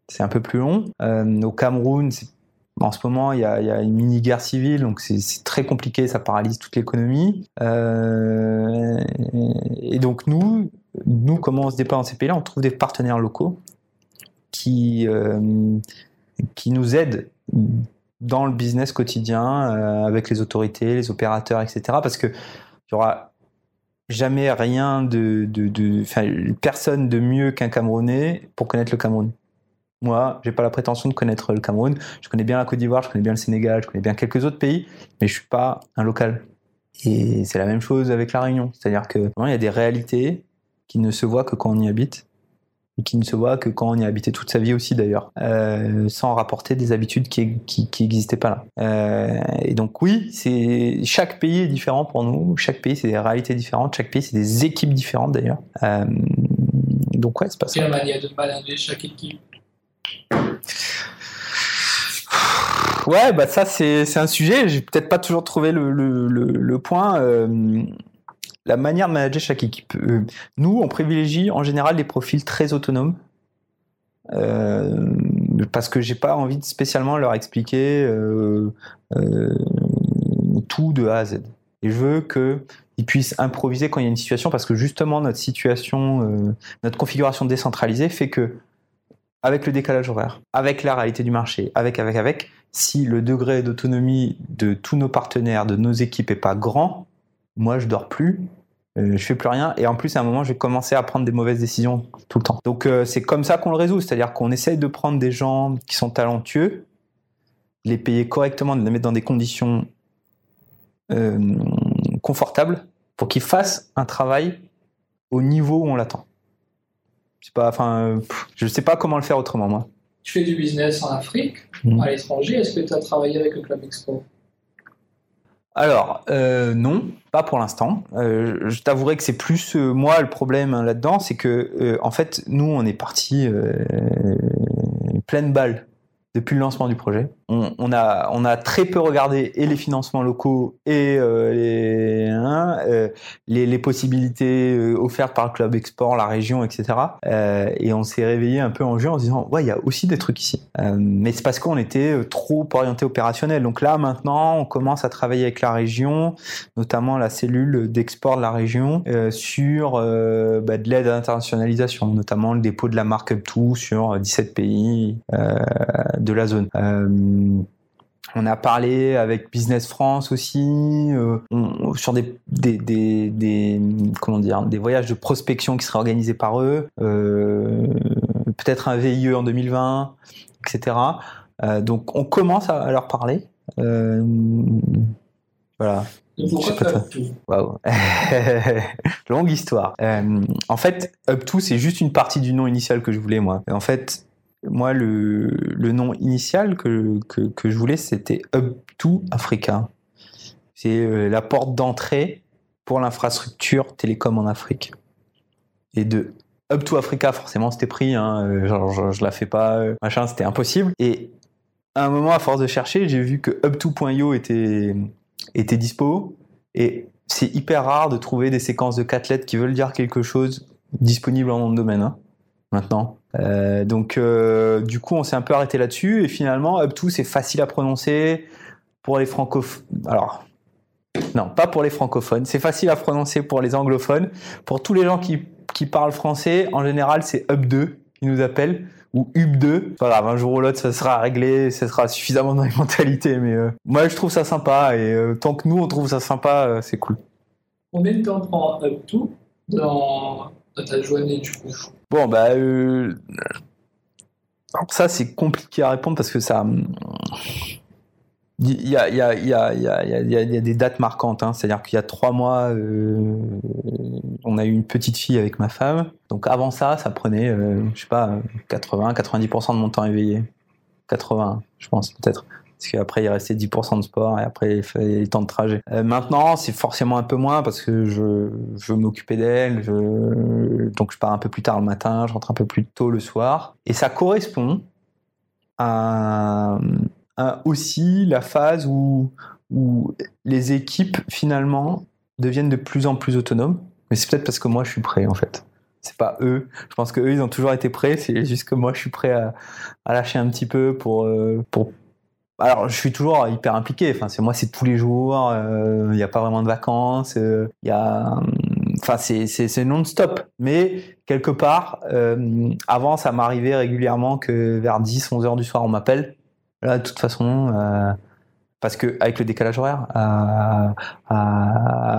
c'est un peu plus long. Euh, au Cameroun, en ce moment, il y a, une mini-guerre civile, donc c'est très compliqué, ça paralyse toute l'économie. Euh, et donc nous, nous, comment on se déploie dans ces pays-là? On trouve des partenaires locaux qui, euh, qui nous aident dans le business quotidien avec les autorités, les opérateurs, etc. Parce que il y aura jamais rien de, personne de mieux qu'un Camerounais pour connaître le Cameroun. Moi, j'ai pas la prétention de connaître le Cameroun. Je connais bien la Côte d'Ivoire, je connais bien le Sénégal, je connais bien quelques autres pays, mais je suis pas un local. Et c'est la même chose avec la Réunion. C'est-à-dire que vraiment, il y a des réalités qui ne se voient que quand on y habite et qui ne se voient que quand on y a habité toute sa vie aussi d'ailleurs, euh, sans rapporter des habitudes qui qui, qui existaient pas là. Euh, et donc oui, c'est chaque pays est différent pour nous. Chaque pays c'est des réalités différentes. Chaque pays c'est des équipes différentes d'ailleurs. Euh, donc ouais, c'est pas ça. Manière de manager chaque équipe Ouais, bah ça c'est un sujet. J'ai peut-être pas toujours trouvé le le, le, point. Euh, la manière de manager chaque équipe. Euh, nous, on privilégie en général des profils très autonomes. Euh, parce que j'ai pas envie de spécialement leur expliquer tout de A à Z. Et je veux qu'ils puissent improviser quand il y a une situation, parce que justement notre situation, notre configuration décentralisée fait que, avec le décalage horaire, avec la réalité du marché, avec, avec, avec, si le degré d'autonomie de tous nos partenaires, de nos équipes est pas grand, moi je dors plus, euh, je fais plus rien, et en plus à un moment je vais commencer à prendre des mauvaises décisions tout le temps. Donc euh, c'est comme ça qu'on le résout, c'est-à-dire qu'on essaye de prendre des gens qui sont talentueux, les payer correctement, de les mettre dans des conditions euh, confortables pour qu'ils fassent un travail au niveau où on l'attend. C'est pas, enfin, je sais pas comment le faire autrement moi. Tu fais du business en Afrique, Mhm. à l'étranger. Est-ce que tu as travaillé avec le Club Expo? Alors, euh, non, pas pour l'instant. Euh, je t'avouerai que c'est plus euh, moi le problème hein, là-dedans, c'est que en fait, nous, on est parti pleine balle depuis le lancement du projet. On, a, très peu regardé et les financements locaux et euh, les, hein, euh, les, possibilités euh, offertes par le club export, la région, etc. Et on s'est réveillé un peu en juin en se disant ouais, il y a aussi des trucs ici. Mais c'est parce qu'on était trop orienté opérationnel. Donc là, maintenant, on commence à travailler avec la région, notamment la cellule d'export de la région, sur bah, de l'aide à l'internationalisation, notamment le dépôt de la marque Up2 sur 17 pays de la zone. Euh, on a parlé avec Business France aussi euh, on- sur des, des, des, des- comment dire des voyages de prospection qui seraient organisés par eux, euh, peut-être un VIE en 2020, etc. Euh, donc on commence à, à leur parler. Voilà. Waouh. Longue histoire. En fait, Up to, c'est juste une partie du nom initial que je voulais, moi. En fait, moi, le, nom initial que, que, je voulais, c'était Up to Africa. C'est euh, la porte d'entrée pour l'infrastructure télécom en Afrique. Et de Up to Africa, forcément, c'était pris. Hein, euh, je, je la fais pas, euh, machin, c'était impossible. Et à un moment, à force de chercher, j'ai vu que up2.io était, était dispo. Et c'est hyper rare de trouver des séquences de 4 lettres qui veulent dire quelque chose disponible en nom de domaine hein, maintenant. Euh, donc euh, du coup on s'est un peu arrêté là-dessus et finalement up2 c'est facile à prononcer pour les francophones. Alors Non, pas pour les francophones. C'est facile à prononcer pour les anglophones. Pour tous les gens qui, parlent français, en général, c'est Up2 qui nous appelle ou UB2. Pas grave, un jour ou l'autre, ça sera réglé, ça sera suffisamment dans les mentalités. Mais euh, moi, je trouve ça sympa et tant que nous, on trouve ça sympa, c'est cool. Combien de temps prend Up2 dans, dans du coup Bon, bah. ça, c'est compliqué à répondre parce que ça. Il a, y a, des dates marquantes, hein. c'est-à-dire qu'il y a trois mois, euh, on a eu une petite fille avec ma femme. Donc avant ça, ça prenait, euh, je sais pas, 80-90% de mon temps éveillé. 80, je pense peut-être. Parce qu'après, il restait 10% de sport et après, il fallait les temps de trajet. Euh, maintenant, c'est forcément un peu moins parce que je, je m'occuper d'elle. Donc, je pars un peu plus tard le matin, je rentre un peu plus tôt le soir. Et ça correspond à, aussi la phase où, où les équipes finalement deviennent de plus en plus autonomes. Mais c'est peut-être parce que moi je suis prêt en fait. C'est pas eux. Je pense que eux ils ont toujours été prêts. C'est juste que moi je suis prêt à, à lâcher un petit peu pour euh, pour. Alors je suis toujours hyper impliqué. Enfin c'est moi c'est tous les jours. Euh, il n'y a pas vraiment de vacances. Euh, il y a enfin c'est non-stop. Mais quelque part, avant ça m'arrivait régulièrement que vers 10, 11 heures du soir on m'appelle Là, de toute façon, euh, parce que avec le décalage horaire, à,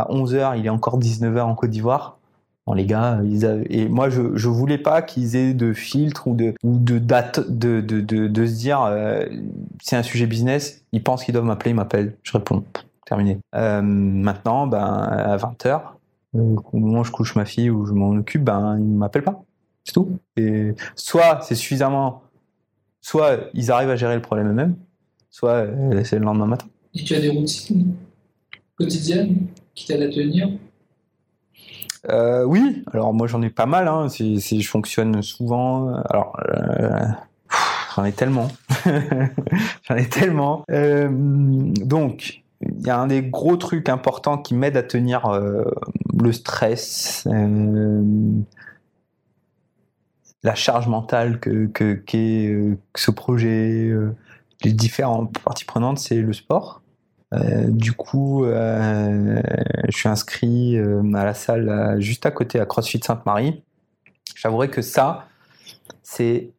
11h, il est encore 19h en Côte d'Ivoire. Bon, les gars, ils et moi, je, je voulais pas qu'ils aient de filtre ou de, ou de date, de, de, de, se dire, euh, c'est un sujet business, ils pensent qu'ils doivent m'appeler, ils m'appellent, je réponds, terminé. Euh, maintenant, ben, à 20h, au moment où je couche ma fille ou je m'en occupe, ben, ils m'appellent pas. C'est tout. Et soit c'est suffisamment soit ils arrivent à gérer le problème eux-mêmes, soit euh, c'est le lendemain matin. Et tu as des routines quotidiennes qui t'aident à tenir? Euh, Oui, alors moi j'en ai pas mal. Hein. je fonctionne souvent. Alors. Euh, j'en ai tellement. j'en ai tellement. donc, il y a un des gros trucs importants qui m'aide à tenir le stress, la charge mentale que euh, ce projet, euh, les différentes parties prenantes, c'est le sport. Euh, du coup, je suis inscrit à la salle juste à côté à CrossFit Sainte-Marie. J'avouerai que ça, c'est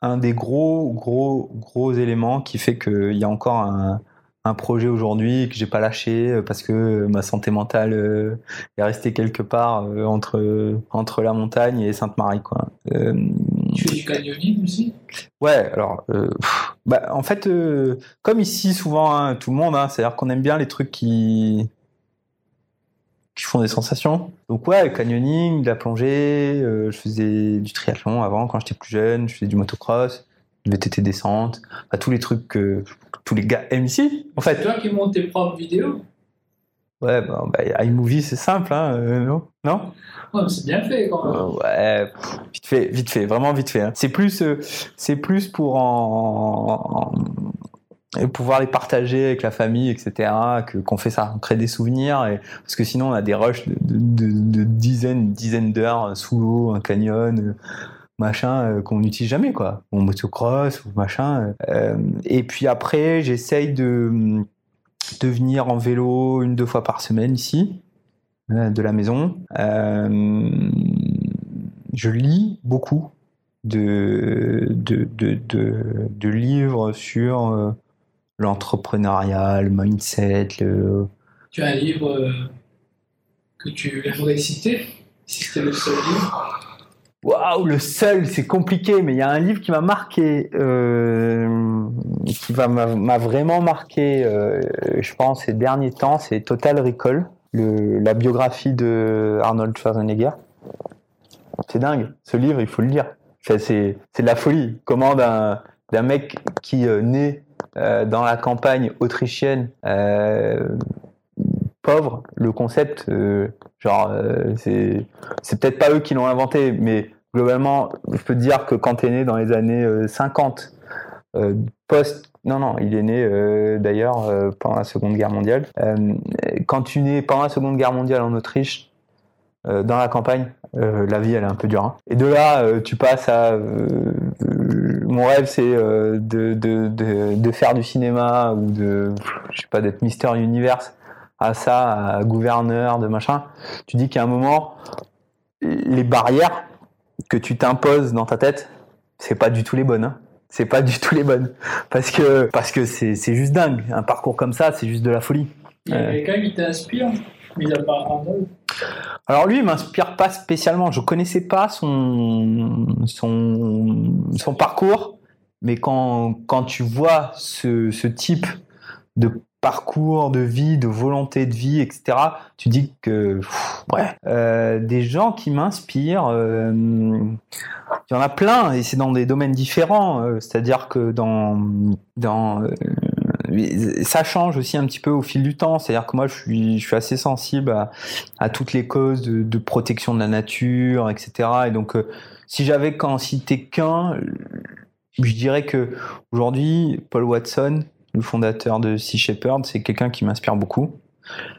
un des gros, gros, gros éléments qui fait qu'il y a encore un, un projet aujourd'hui que j'ai pas lâché euh, parce que ma santé mentale euh, est restée quelque part euh, entre entre la montagne et Sainte-Marie quoi. tu fais du canyoning aussi? Ouais, alors bah, en fait comme ici souvent hein, tout le monde hein, c'est-à-dire qu'on aime bien les trucs qui qui font des sensations. Donc ouais, canyoning, de la plongée, je faisais du triathlon avant quand j'étais plus jeune, je faisais du motocross, du VTT descente, tous les trucs que tous les gars aiment ici, en fait. C'est toi qui montes tes propres vidéos? Ouais, bah, bah, iMovie, c'est simple, hein, euh, non? Non? Ouais, C'est bien fait, quand même. Euh, ouais, vite fait, vite fait, vraiment vite fait. Hein. C'est plus, euh, c'est plus pour en, pouvoir les partager avec la famille, etc., que qu'on fait ça, on crée des souvenirs, et, parce que sinon on a des rushs de, de, de, dizaines, dizaines d'heures sous l'eau, un canyon machin euh, qu'on n'utilise jamais quoi mon motocross ou machin euh, et puis après j'essaye de de venir en vélo une deux fois par semaine ici euh, de la maison. Je lis beaucoup de livres sur l'entrepreneuriat le mindset tu as un livre que tu aimerais citer? Si c'était le seul livre Waouh, le seul, c'est compliqué, mais il y a un livre qui m'a marqué, euh, qui m'a vraiment marqué, euh, je pense, ces derniers temps, c'est Total Recall, la biographie de Arnold Schwarzenegger. C'est dingue, ce livre, il faut le lire. C'est de la folie. Comment d'un mec qui euh, naît dans la campagne autrichienne, pauvre, le concept, Genre, euh, c'est, c'est peut-être pas eux qui l'ont inventé, mais globalement, je peux te dire que quand tu es né dans les années 50, euh, euh, post. Non, non, il est né d'ailleurs pendant la Seconde Guerre mondiale. quand tu nais pendant la Seconde Guerre mondiale en Autriche, dans la campagne, la vie elle est un peu dure. Hein. Et de là, tu passes à. mon rêve, c'est de, de, de, de, faire du cinéma ou de. Je sais pas, d'être Mister Universe à ça, à gouverneur, de machin, tu dis qu'à un moment, les barrières que tu t'imposes dans ta tête, c'est pas du tout les bonnes. Hein. C'est pas du tout les bonnes. Parce que parce que c'est juste dingue. Un parcours comme ça, c'est juste de la folie. Qui t'inspire, mis à part Arnold alors lui, il m'inspire pas spécialement. Je connaissais pas son son, son parcours, mais quand, quand tu vois ce, ce type de parcours de vie, de volonté de vie, etc., tu dis que, ouais, euh, des gens qui m'inspirent, euh, il y en a plein, et c'est dans des domaines différents. Euh, c'est-à-dire que dans, dans ça change aussi un petit peu au fil du temps. C'est-à-dire que moi, je suis, je suis assez sensible à, toutes les causes de, de, protection de la nature, etc. Et donc, si j'avais qu'en citer qu'un, je dirais que aujourd'hui, Paul Watson, le fondateur de Sea Shepherd, c'est quelqu'un qui m'inspire beaucoup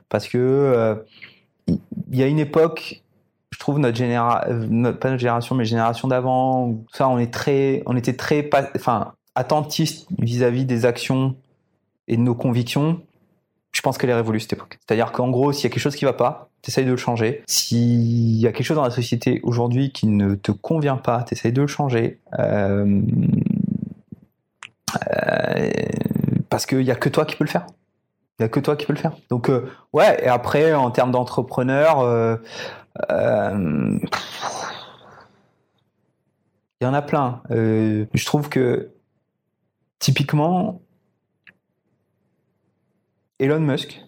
parce que euh, il y a une époque, je trouve notre génération, pas notre génération, mais génération d'avant, ça, on est très, on était très, enfin, attentiste vis-à-vis des actions et de nos convictions. Je pense qu'elle est révolue cette époque. C'est-à-dire qu'en gros, s'il y a quelque chose qui va pas, t'essayes de le changer. S'il y a quelque chose dans la société aujourd'hui qui ne te convient pas, t'essayes de le changer. Euh, euh, parce qu'il n'y a que toi qui peux le faire. Il n'y a que toi qui peux le faire. Donc, euh, ouais, et après, en termes d'entrepreneur, euh, euh, il y en a plein. je trouve que, typiquement, Elon Musk,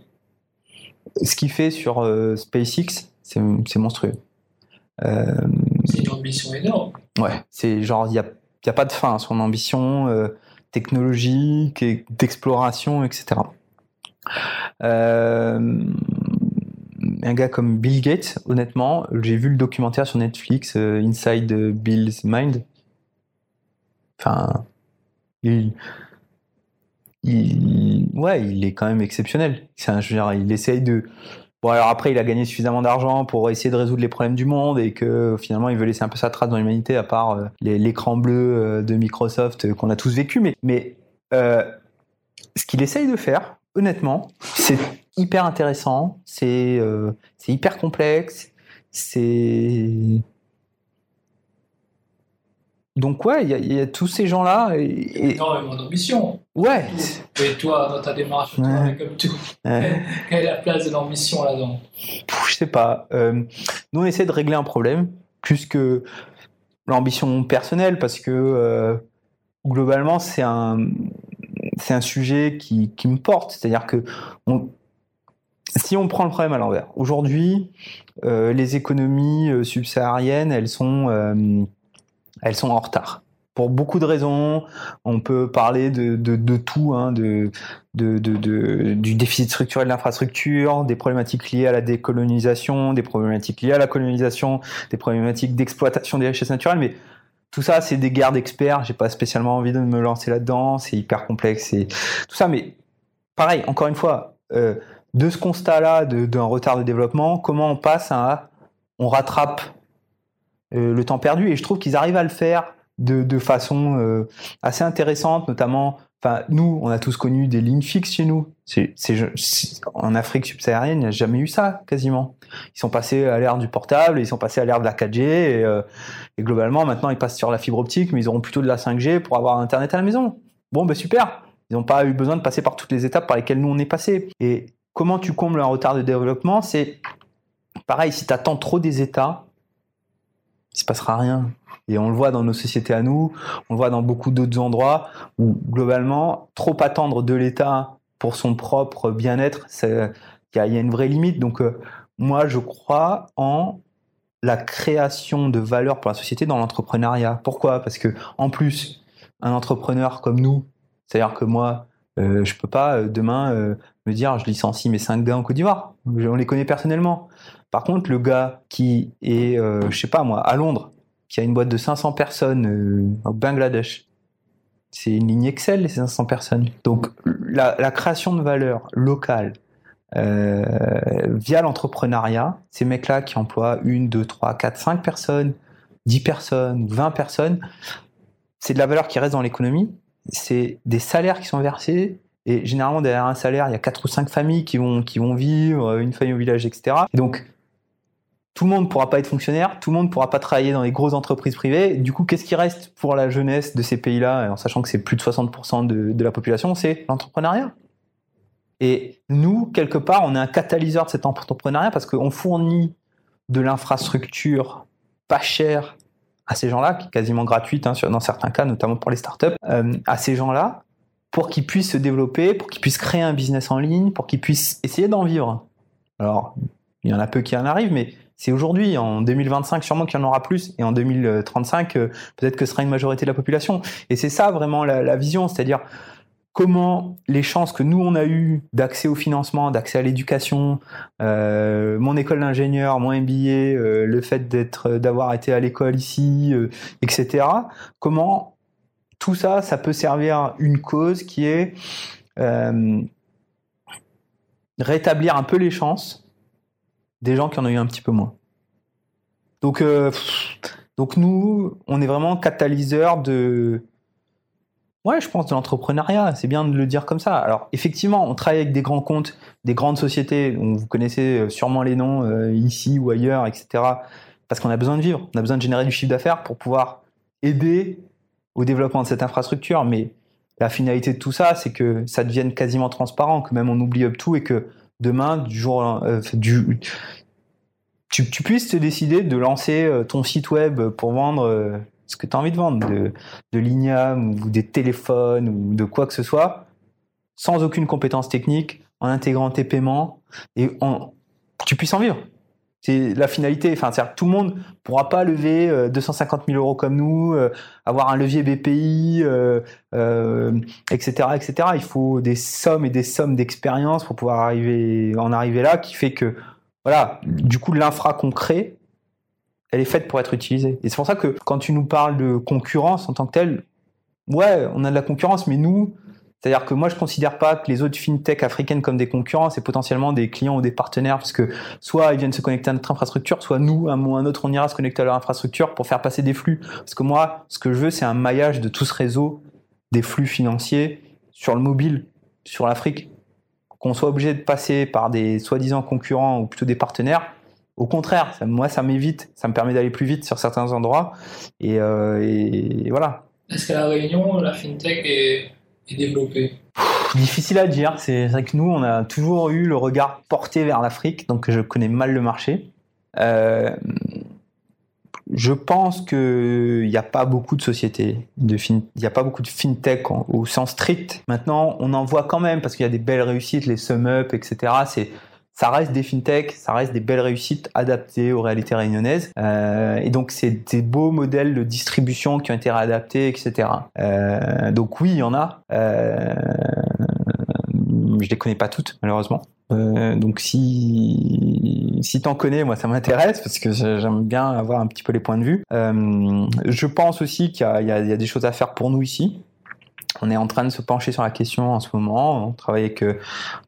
ce qu'il fait sur SpaceX, c'est monstrueux. c'est une ambition énorme. Ouais, c'est genre, il n'y a, a, pas de fin à son ambition technologique, et d'exploration, etc. Euh, un gars comme Bill Gates, honnêtement, j'ai vu le documentaire sur Netflix, euh, Inside Bill's Mind. Enfin, il, il, ouais, il est quand même exceptionnel. C'est un, dire, il essaye de, Bon, alors après, il a gagné suffisamment d'argent pour essayer de résoudre les problèmes du monde et que finalement, il veut laisser un peu sa trace dans l'humanité, à part euh, l'écran bleu euh, de Microsoft euh, qu'on a tous vécu. Mais, mais ce qu'il essaye de faire, honnêtement, c'est hyper intéressant, c'est hyper complexe, c'est donc ouais, il y, a tous ces gens-là. Et, énormément d'ambition. Ouais. Et toi, dans ta démarche, comme tout, quelle est la place de l'ambition là-dedans? Je sais pas. Euh, nous, on essaie de régler un problème plus que l'ambition personnelle, parce que euh, globalement, c'est un c'est un sujet qui, qui me porte. C'est-à-dire que si on prend le problème à l'envers, aujourd'hui, euh, les économies subsahariennes, elles sont elles sont en retard. Pour beaucoup de raisons, on peut parler de, de, tout, hein, de, de, du déficit structurel de l'infrastructure, des problématiques liées à la décolonisation, des problématiques liées à la colonisation, des problématiques d'exploitation des richesses naturelles, mais tout ça, c'est des guerres d'experts. J'ai pas spécialement envie de me lancer là-dedans. C'est hyper complexe et tout ça. Mais pareil, encore une fois, euh, de ce constat-là d'un retard de développement, comment on passe à on rattrape le temps perdu. Et je trouve qu'ils arrivent à le faire de, façon euh, assez intéressante, notamment. Enfin, nous, on a tous connu des lignes fixes chez nous. En Afrique subsaharienne, il n'y a jamais eu ça, quasiment. Ils sont passés à l'ère du portable, ils sont passés à l'ère de la 4G, et, euh, et, globalement, maintenant, ils passent sur la fibre optique, mais ils auront plutôt de la 5G pour avoir Internet à la maison. Bon, ben super. Ils n'ont pas eu besoin de passer par toutes les étapes par lesquelles nous, on est passé. Et comment tu combles un retard de développement? C'est pareil, si tu attends trop des États, il se passera rien. Et on le voit dans nos sociétés à nous, on le voit dans beaucoup d'autres endroits où globalement, trop attendre de l'État pour son propre bien-être, il y, a une vraie limite. Donc euh, moi, je crois en la création de valeur pour la société dans l'entrepreneuriat. Pourquoi? Parce que en plus, un entrepreneur comme nous, c'est-à-dire que moi, euh, je peux pas euh, demain euh, me dire je licencie mes cinq gars en Côte d'Ivoire. On les connaît personnellement. Par contre, le gars qui est, euh, je sais pas moi, à Londres, qui a une boîte de 500 personnes euh, au Bangladesh, c'est une ligne Excel, les 500 personnes. Donc, la, création de valeur locale euh, via l'entrepreneuriat, ces mecs-là qui emploient une, deux, trois, quatre, cinq personnes, 10 personnes, 20 personnes, c'est de la valeur qui reste dans l'économie, c'est des salaires qui sont versés, Et généralement, derrière un salaire, il y a quatre ou cinq familles qui vont, qui vont vivre, une famille au village, etc. Et donc, tout le monde ne pourra pas être fonctionnaire, tout le monde ne pourra pas travailler dans les grosses entreprises privées. Du coup, qu'est-ce qui reste pour la jeunesse de ces pays-là, en sachant que c'est plus de 60% de, de la population, c'est l'entrepreneuriat. Et nous, quelque part, on est un catalyseur de cet entrepreneuriat parce qu'on fournit de l'infrastructure pas chère à ces gens-là, qui est quasiment gratuite hein, dans certains cas, notamment pour les startups, euh, à ces gens-là, pour qu'ils puissent se développer, pour qu'ils puissent créer un business en ligne, pour qu'ils puissent essayer d'en vivre. Alors, il y en a peu qui en arrivent, mais c'est aujourd'hui, en 2025 sûrement qu'il y en aura plus, et en 2035 euh, peut-être que ce sera une majorité de la population. Et c'est ça vraiment la, vision, c'est-à-dire comment les chances que nous on a eues d'accès au financement, d'accès à l'éducation, euh, mon école d'ingénieur, mon MBA, euh, le fait d'avoir été à l'école ici, etc. Comment tout ça, ça peut servir une cause qui est euh, rétablir un peu les chances des gens qui en ont eu un petit peu moins. Donc, euh, donc nous, on est vraiment catalyseur de, ouais, je pense de l'entrepreneuriat. C'est bien de le dire comme ça. Alors, effectivement, on travaille avec des grands comptes, des grandes sociétés. dont vous connaissez euh, sûrement les noms ici ou ailleurs, etc. Parce qu'on a besoin de vivre. On a besoin de générer du chiffre d'affaires pour pouvoir aider au développement de cette infrastructure. Mais la finalité de tout ça, c'est que ça devienne quasiment transparent, que même on oublie tout et que demain, du jour, euh, du, tu, puisses te décider de lancer euh, ton site web pour vendre euh, ce que tu as envie de vendre, de, de ou des téléphones ou de quoi que ce soit, sans aucune compétence technique, en intégrant tes paiements et en, tu puisses en vivre. C'est la finalité. Enfin, tout le monde pourra pas lever euh, 250 000 euros comme nous, euh, avoir un levier BPI, euh, etc., etc. Il faut des sommes et des sommes d'expérience pour pouvoir arriver, en arriver là, qui fait que, voilà, du coup, l'infra qu'on crée, elle est faite pour être utilisée. Et c'est pour ça que quand tu nous parles de concurrence en tant que telle, ouais, on a de la concurrence, mais nous, c'est-à-dire que moi, je considère pas que les autres fintech africaines comme des concurrents, c'est potentiellement des clients ou des partenaires, parce que soit ils viennent se connecter à notre infrastructure, soit nous, un ou un autre, on ira se connecter à leur infrastructure pour faire passer des flux. Parce que moi, ce que je veux, c'est un maillage de tout ce réseau des flux financiers sur le mobile, sur l'Afrique. Qu'on soit obligé de passer par des soi-disant concurrents ou plutôt des partenaires, au contraire, moi, ça m'évite, ça me permet d'aller plus vite sur certains endroits. Et, euh, voilà. Est-ce qu'à La Réunion, la fintech est, développée Difficile à dire. C'est vrai que nous, on a toujours eu le regard porté vers l'Afrique, donc je connais mal le marché. Euh, je pense qu'il n'y a pas beaucoup de sociétés, de il n'y a pas beaucoup de fintech au sens strict. Maintenant, on en voit quand même parce qu'il y a des belles réussites, les sum up, etc. C'est ça reste des fintech, ça reste des belles réussites adaptées aux réalités réunionnaises. Euh, et donc, c'est des beaux modèles de distribution qui ont été réadaptés, etc. Euh, donc oui, il y en a. Euh, je les connais pas toutes, malheureusement. Euh, donc si si t'en connais, moi ça m'intéresse parce que j'aime bien avoir un petit peu les points de vue. Je pense aussi qu'il y a, des choses à faire pour nous ici. On est en train de se pencher sur la question en ce moment. On travaille avec euh,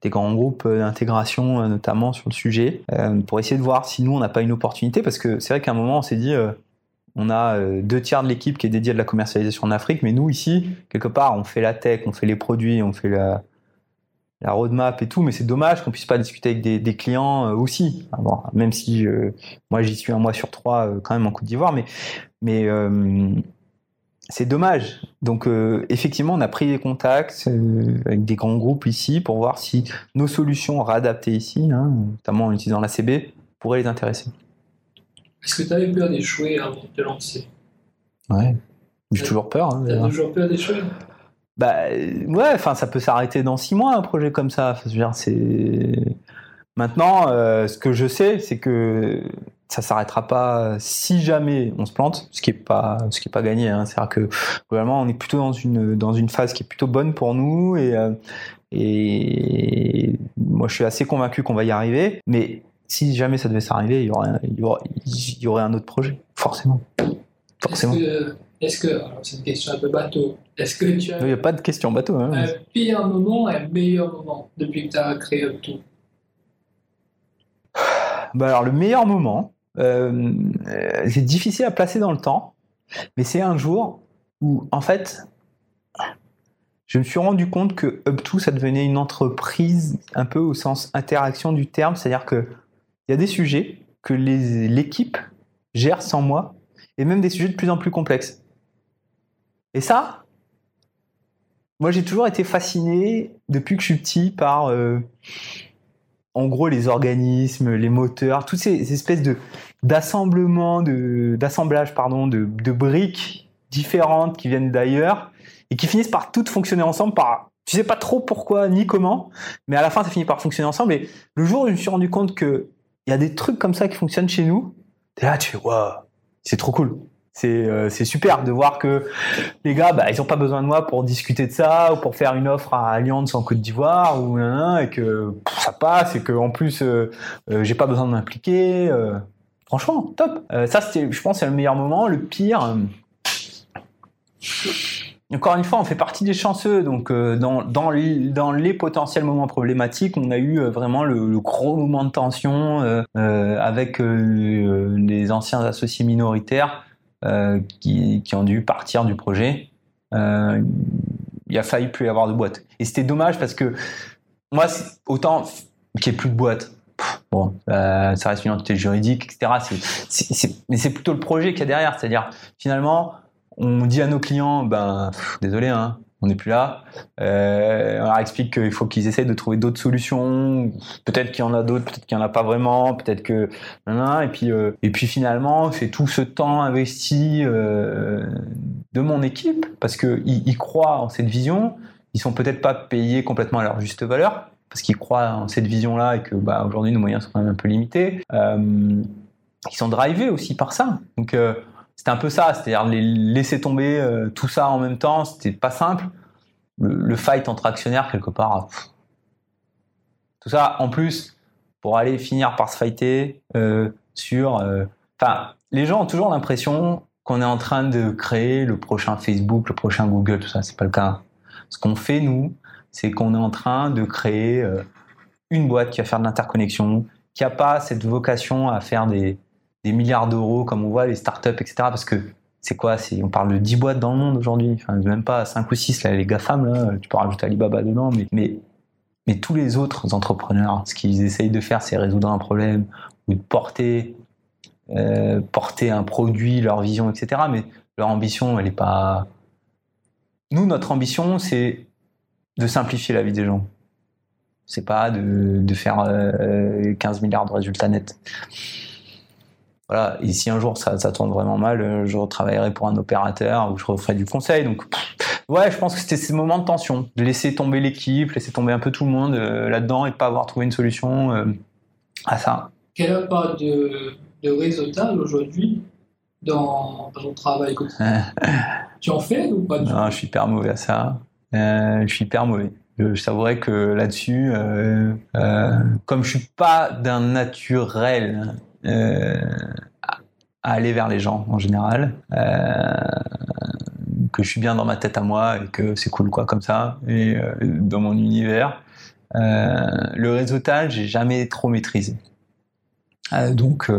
des grands groupes d'intégration, euh, notamment sur le sujet, euh, pour essayer de voir si nous on n'a pas une opportunité. Parce que c'est vrai qu'à un moment on s'est dit, on a deux tiers de l'équipe qui est dédiée à la commercialisation en Afrique, mais nous ici, quelque part, on fait la tech, on fait les produits, on fait la, roadmap et tout, mais c'est dommage qu'on puisse pas discuter avec des, clients aussi. Même si moi j'y suis un mois sur trois quand même en Côte d'Ivoire, mais c'est dommage. Donc euh, effectivement, on a pris des contacts euh, avec des grands groupes ici pour voir si nos solutions réadaptées ici, hein, notamment en utilisant la CB, pourraient les intéresser. Est-ce que tu avais peur d'échouer avant de te lancer? Ouais, j'ai toujours peur. Hein, T'as toujours peur d'échouer? Bah ouais, enfin ça peut s'arrêter dans six mois un projet comme ça. Enfin, je veux dire, c'est maintenant euh, ce que je sais, c'est que ça s'arrêtera pas si jamais on se plante, ce qui est pas ce qui est pas gagné. Hein. C'est-à-dire que globalement, on est plutôt dans une dans une phase qui est plutôt bonne pour nous et euh, et moi je suis assez convaincu qu'on va y arriver. Mais si jamais ça devait s'arriver, il y aurait il y aurait, il y aurait un autre projet, forcément. Forcément. Est-ce que, c'est une question un peu bateau, est-ce que tu as. Il n'y a pas de question bateau. Hein. Un pire moment et un meilleur moment depuis que tu as créé tout bah alors le meilleur moment, euh, c'est difficile à placer dans le temps, mais c'est un jour où, en fait, je me suis rendu compte que Up2, ça devenait une entreprise un peu au sens interaction du terme, c'est-à-dire qu'il y a des sujets que l'équipe gère sans moi, et même des sujets de plus en plus complexes. Et ça, moi j'ai toujours été fasciné depuis que je suis petit par, euh, en gros, les organismes, les moteurs, toutes ces, espèces de d'assemblement, de pardon, de, de briques différentes qui viennent d'ailleurs et qui finissent par toutes fonctionner ensemble par tu sais pas trop pourquoi ni comment, mais à la fin ça finit par fonctionner ensemble. Et le jour où je me suis rendu compte que il y a des trucs comme ça qui fonctionnent chez nous, là, tu fais waouh, c'est trop cool. C'est euh, super de voir que les gars, bah, ils ont pas besoin de moi pour discuter de ça ou pour faire une offre à Allianz en Côte d'Ivoire ou et que ça passe et que en plus euh, euh, j'ai pas besoin de m'impliquer. franchement, top. ça je pense, c'est le meilleur moment. Le pire encore une fois, on fait partie des chanceux. Donc, dans, dans, les, potentiels moments problématiques, on a eu vraiment le, gros moment de tension avec les anciens associés minoritaires qui, qui, ont dû partir du projet. il a failli plus y avoir de boîte. Et c'était dommage parce que moi, autant qu'il n'y ait plus de boîte, bon, ça reste une entité juridique, etc. mais c'est plutôt le projet qu'il y a derrière. C'est-à-dire, finalement, on dit à nos clients, ben désolé, hein, on n'est plus là. Euh, on leur explique qu'il faut qu'ils essayent de trouver d'autres solutions. Peut-être qu'il y en a d'autres, peut-être qu'il n'y en a pas vraiment, peut-être que et puis euh, et puis finalement c'est tout ce temps investi euh, de mon équipe parce que ils, croient en cette vision. Ils sont peut-être pas payés complètement à leur juste valeur parce qu'ils croient en cette vision-là et que bah, aujourd'hui nos moyens sont quand même un peu limités. ils sont drivés aussi par ça. Donc c'était un peu ça, c'est-à-dire laisser tomber euh, tout ça en même temps, c'était pas simple. Le, fight entre actionnaires, quelque part, tout ça, en plus, pour aller finir par se fighter euh, sur. Euh, enfin, les gens ont toujours l'impression qu'on est en train de créer le prochain Facebook, le prochain Google, tout ça, c'est pas le cas. Ce qu'on fait, nous, c'est qu'on est en train de créer une boîte qui va faire de l'interconnexion, qui n'a pas cette vocation à faire des, milliards d'euros comme on voit les startups, etc. Parce que c'est quoi On parle de 10 boîtes dans le monde aujourd'hui, même pas 5 ou 6, là, les GAFAM, là, tu peux rajouter Alibaba dedans, mais, mais, tous les autres entrepreneurs, ce qu'ils essayent de faire, c'est résoudre un problème ou de porter, euh, porter un produit, leur vision, etc. Mais leur ambition, elle n'est pas. Nous, notre ambition, c'est de simplifier la vie des gens. C'est pas de, de faire 15 euh, milliards de résultats nets voilà. Et si un jour ça, ça tourne vraiment mal, euh, je retravaillerai pour un opérateur ou je referai du conseil. Donc, ouais, je pense que c'était ces moments de tension, de laisser tomber l'équipe, laisser tomber un peu tout le monde euh, là-dedans et de pas avoir trouvé une solution euh, à ça. Quel impact de, de réseautage aujourd'hui dans, ton travail quotidien Tu en fais ou pas Non, je suis hyper mauvais à ça. je suis hyper mauvais. Je, savourais que là-dessus, comme je suis pas d'un naturel à aller vers les gens en général, euh, que je suis bien dans ma tête à moi et que c'est cool quoi comme ça, et euh, dans mon univers. le réseautage, j'ai jamais trop maîtrisé. donc,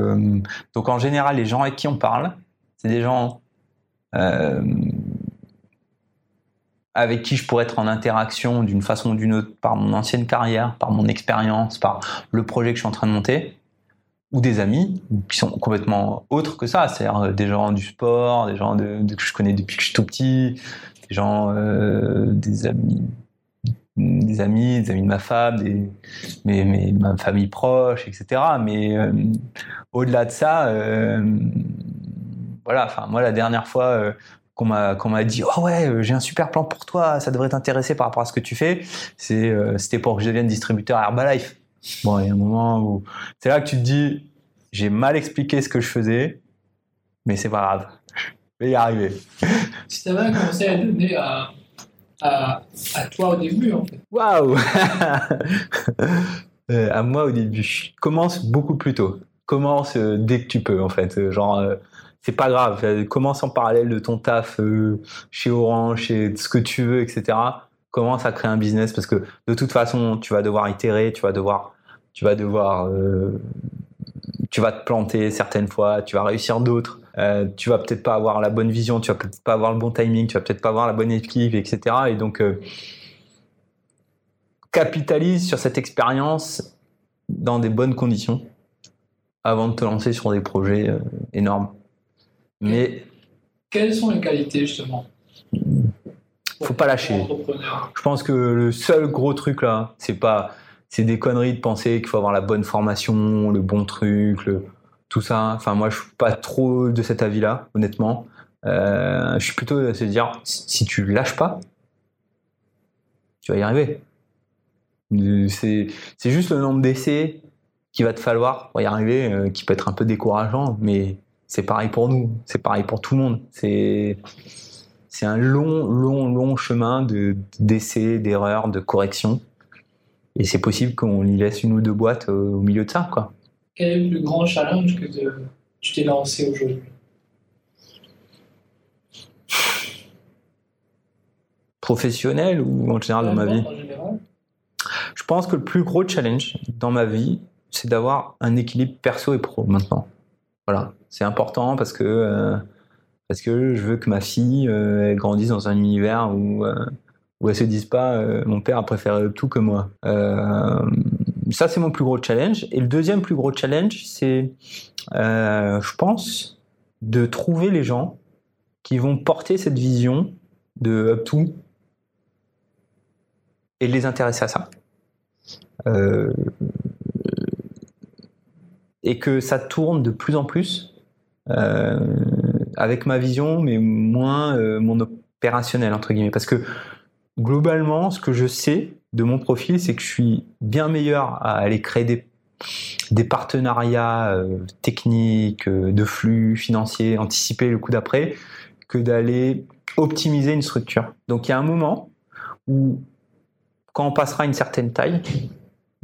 donc en général, les gens avec qui on parle, c'est des gens avec qui je pourrais être en interaction d'une façon ou d'une autre par mon ancienne carrière, par mon expérience, par le projet que je suis en train de monter ou des amis qui sont complètement autres que ça, c'est-à-dire euh, des gens du sport, des gens que je connais depuis que je suis tout petit, des gens, euh, des amis, des amis, des amis de ma femme, des, mais, ma famille proche, etc. Mais euh, au-delà de ça, voilà. Enfin, moi, la dernière fois qu'on m'a m'a dit oh ouais j'ai un super plan pour toi ça devrait t'intéresser par rapport à ce que tu fais c'est c'était pour que je devienne distributeur Herbalife Bon, il y a un moment où c'est là que tu te dis, j'ai mal expliqué ce que je faisais, mais c'est pas grave, je vais y arriver. Si avais un conseil à donner à, à, toi au début, en fait. Waouh euh, À moi au début, commence beaucoup plus tôt. Commence euh, dès que tu peux, en fait. Euh, genre, c'est pas grave. Commence en parallèle de ton taf chez Orange, chez ce que tu veux, etc commence à créer un business? Parce que de toute façon, tu vas devoir itérer, tu vas devoir, tu vas devoir, euh, tu vas te planter certaines fois, tu vas réussir d'autres. euh, tu vas peut-être pas avoir la bonne vision, tu vas peut-être pas avoir le bon timing, tu vas peut-être pas avoir la bonne équipe, etc. Et donc, euh, capitalise sur cette expérience dans des bonnes conditions avant de te lancer sur des projets énormes. Mais Quelles sont les qualités justement? Faut pas lâcher. Je pense que le seul gros truc là, c'est pas, c'est des conneries de penser qu'il faut avoir la bonne formation, le bon truc, le, tout ça. Enfin, moi, je suis pas trop de cet avis-là, honnêtement. Euh, je suis plutôt à se dire, si tu lâches pas, tu vas y arriver. C'est, c'est juste le nombre d'essais qu'il va te falloir pour y arriver, euh, qui peut être un peu décourageant, mais c'est pareil pour nous, c'est pareil pour tout le monde. C'est, c'est un long, long, long chemin de, d'essais, d'erreurs, de corrections. Et c'est possible qu'on y laisse une ou deux boîtes au, milieu de ça, quoi. Quel est le plus grand challenge que te- tu t'es lancé aujourd'hui? Professionnel ou en général dans ma vie? Je pense que le plus gros challenge dans ma vie, c'est d'avoir un équilibre perso et pro maintenant. Voilà, c'est important parce que euh, parce que je veux que ma fille euh, grandisse dans un univers où euh, où elle se dise pas euh, mon père a préféré tout que moi. Euh, ça c'est mon plus gros challenge. Et le deuxième plus gros challenge, c'est je pense de trouver les gens qui vont porter cette vision de up et les intéresser à ça. Et que ça tourne de plus en plus avec ma vision, mais moins euh, mon opérationnel, entre guillemets. Parce que globalement, ce que je sais de mon profil, c'est que je suis bien meilleur à aller créer des, partenariats euh, techniques, euh, de flux financiers, anticiper le coup d'après, que d'aller optimiser une structure. Donc il y a un moment où, quand on passera une certaine taille,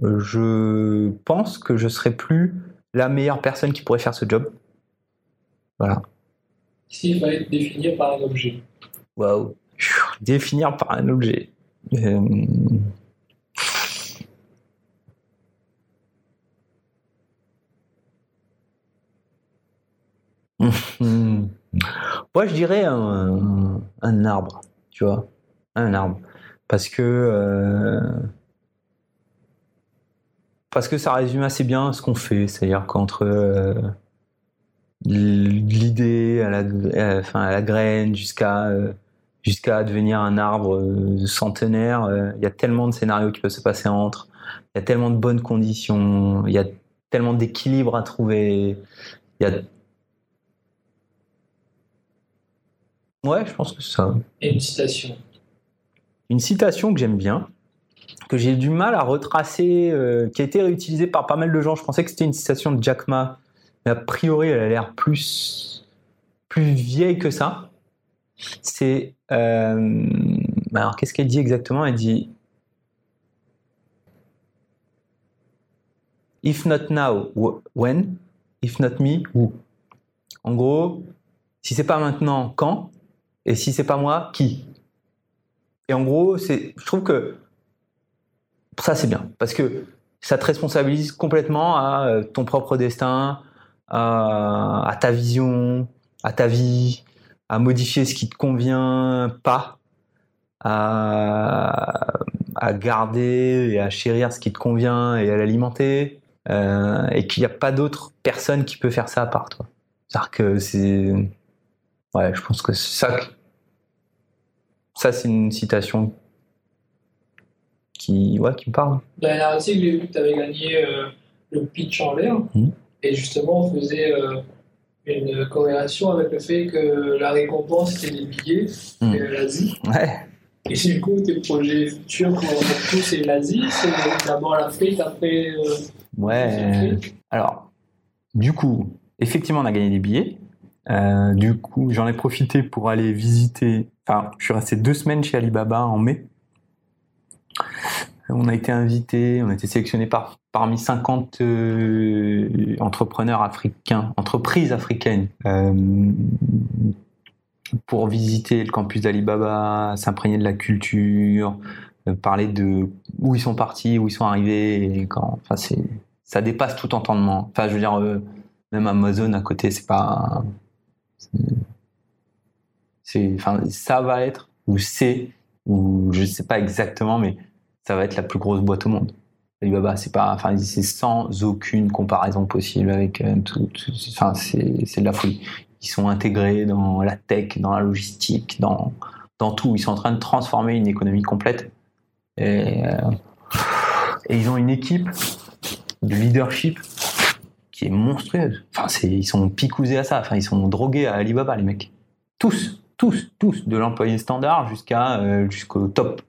je pense que je serai plus la meilleure personne qui pourrait faire ce job. Voilà. S'il fallait te définir par un objet. Waouh. Définir par un objet. Euh. Moi, je dirais un, un arbre, tu vois, un arbre, parce que euh, parce que ça résume assez bien ce qu'on fait, c'est-à-dire qu'entre euh, l'idée à la, enfin, à la graine jusqu'à euh, jusqu'à devenir un arbre euh, centenaire, euh, il y a tellement de scénarios qui peuvent se passer entre, il y a tellement de bonnes conditions, il y a tellement d'équilibre à trouver, il y a Ouais, je pense que c'est ça. Et une citation. Une citation que j'aime bien, que j'ai du mal à retracer, euh, qui a été réutilisée par pas mal de gens. Je pensais que c'était une citation de Jack Ma, mais a priori, elle a l'air plus, plus vieille que ça. C'est. euh, alors, qu'est-ce qu'elle dit exactement? Elle dit If not now, wh- when? If not me, who En gros, si c'est pas maintenant, quand? Et si c'est pas moi, qui? Et en gros, c'est, je trouve que ça c'est bien. Parce que ça te responsabilise complètement à euh, ton propre destin, à, à ta vision, à ta vie, à modifier ce qui te convient pas, à, à garder et à chérir ce qui te convient et à l'alimenter, euh, et qu'il n'y a pas d'autre personne qui peut faire ça à part toi. C'est-à-dire que c'est, ouais, je pense que c'est ça. Ça c'est une citation qui, ouais, qui me parle. Dans la narrative, j'ai vu que tu avais gagné euh, le pitch en l'air. Mhm. Et justement, on faisait euh, une corrélation avec le fait que la récompense c'était des billets Mhm. et l'Asie. Ouais. Et du coup, tes projets futurs pour tout, c'est l'Asie. C'est d'abord l'Afrique, après. euh, Ouais. Alors, du coup, effectivement, on a gagné des billets. Euh, du coup, j'en ai profité pour aller visiter. Enfin, je suis resté deux semaines chez Alibaba en mai. On a été invité, on a été sélectionné par, parmi 50 euh, entrepreneurs africains, entreprises africaines, euh, pour visiter le campus d'Alibaba, s'imprégner de la culture, euh, parler de où ils sont partis, où ils sont arrivés, quand, enfin, c'est, ça dépasse tout entendement. Enfin, je veux dire, même Amazon à côté, c'est pas, C'est, enfin, ça va être, ou c'est, ou je sais pas exactement, mais ça va être la plus grosse boîte au monde. Alibaba, c'est pas, enfin, c'est sans aucune comparaison possible avec euh, tout, enfin, c'est, de la folie. Ils sont intégrés dans la tech, dans la logistique, dans, dans tout. Ils sont en train de transformer une économie complète. Et, euh, ils ont une équipe de leadership qui est monstrueuse. Enfin, c'est, ils sont picousés à ça. Enfin, ils sont drogués à Alibaba, les mecs. Tous, tous, tous, de l'employé standard jusqu'à euh, jusqu'au top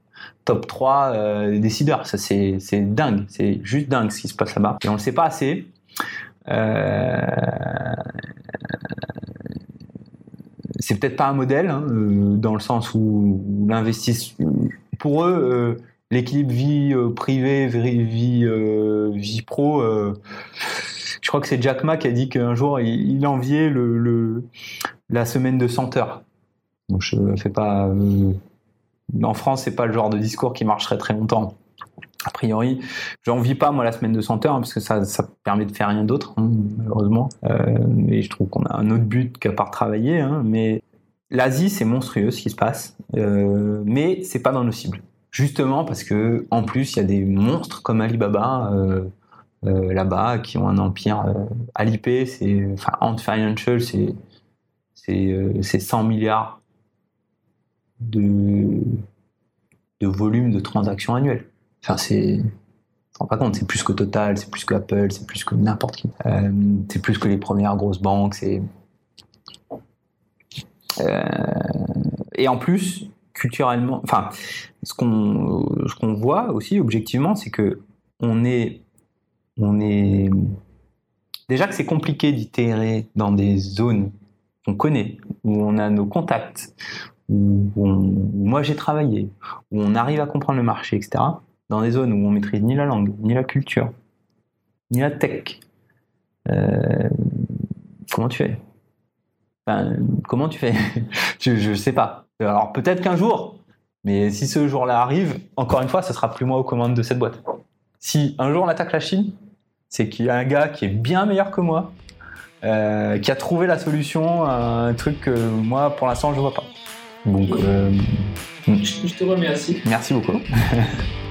top 3 euh, décideurs. Ça, c'est, dingue. C'est juste dingue ce qui se passe là-bas. Et on le sait pas assez. Euh, c'est peut-être pas un modèle, hein, euh, dans le sens où l'investissement. Pour eux, euh, l'équilibre vie privée, vie, vie, pro. je crois que c'est Jack Ma qui a dit qu'un jour il, enviait le, la semaine de 100 heures. Donc je fais pas. En France, c'est pas le genre de discours qui marcherait très longtemps. A priori, j'en vis pas moi la semaine de 100 heures hein, parce que ça, ça permet de faire rien d'autre, hein, malheureusement. Euh, je trouve qu'on a un autre but qu'à part travailler. hein, mais l'Asie, c'est monstrueux ce qui se passe, euh, mais c'est pas dans nos cibles. Justement parce que en plus, il y a des monstres comme Alibaba euh, euh, là-bas qui ont un empire. Euh, Alipay, c'est enfin Ant Financial, c'est c'est euh, c'est 100 milliards de volume de transactions annuelles. Enfin, c'est. Pas compte, c'est plus que Total, c'est plus que Apple, c'est plus que n'importe qui. Euh, c'est plus que les premières grosses banques. Euh, et en plus, culturellement, enfin, ce qu'on ce qu'on voit aussi objectivement, c'est que on est on est déjà que c'est compliqué d'itérer dans des zones qu'on connaît, où on a nos contacts, où, moi j'ai travaillé, où on arrive à comprendre le marché, etc. Dans des zones où on maîtrise ni la langue, ni la culture, ni la tech. Euh, comment tu fais? Comment tu fais? Je, je sais pas. Alors peut-être qu'un jour, mais si ce jour-là arrive, encore une fois, ce sera plus moi aux commandes de cette boîte. Si un jour on attaque la Chine, c'est qu'il y a un gars qui est bien meilleur que moi, euh, qui a trouvé la solution à un truc que moi, pour l'instant, je vois pas. Donc, euh, Je, je te remercie. merci beaucoup.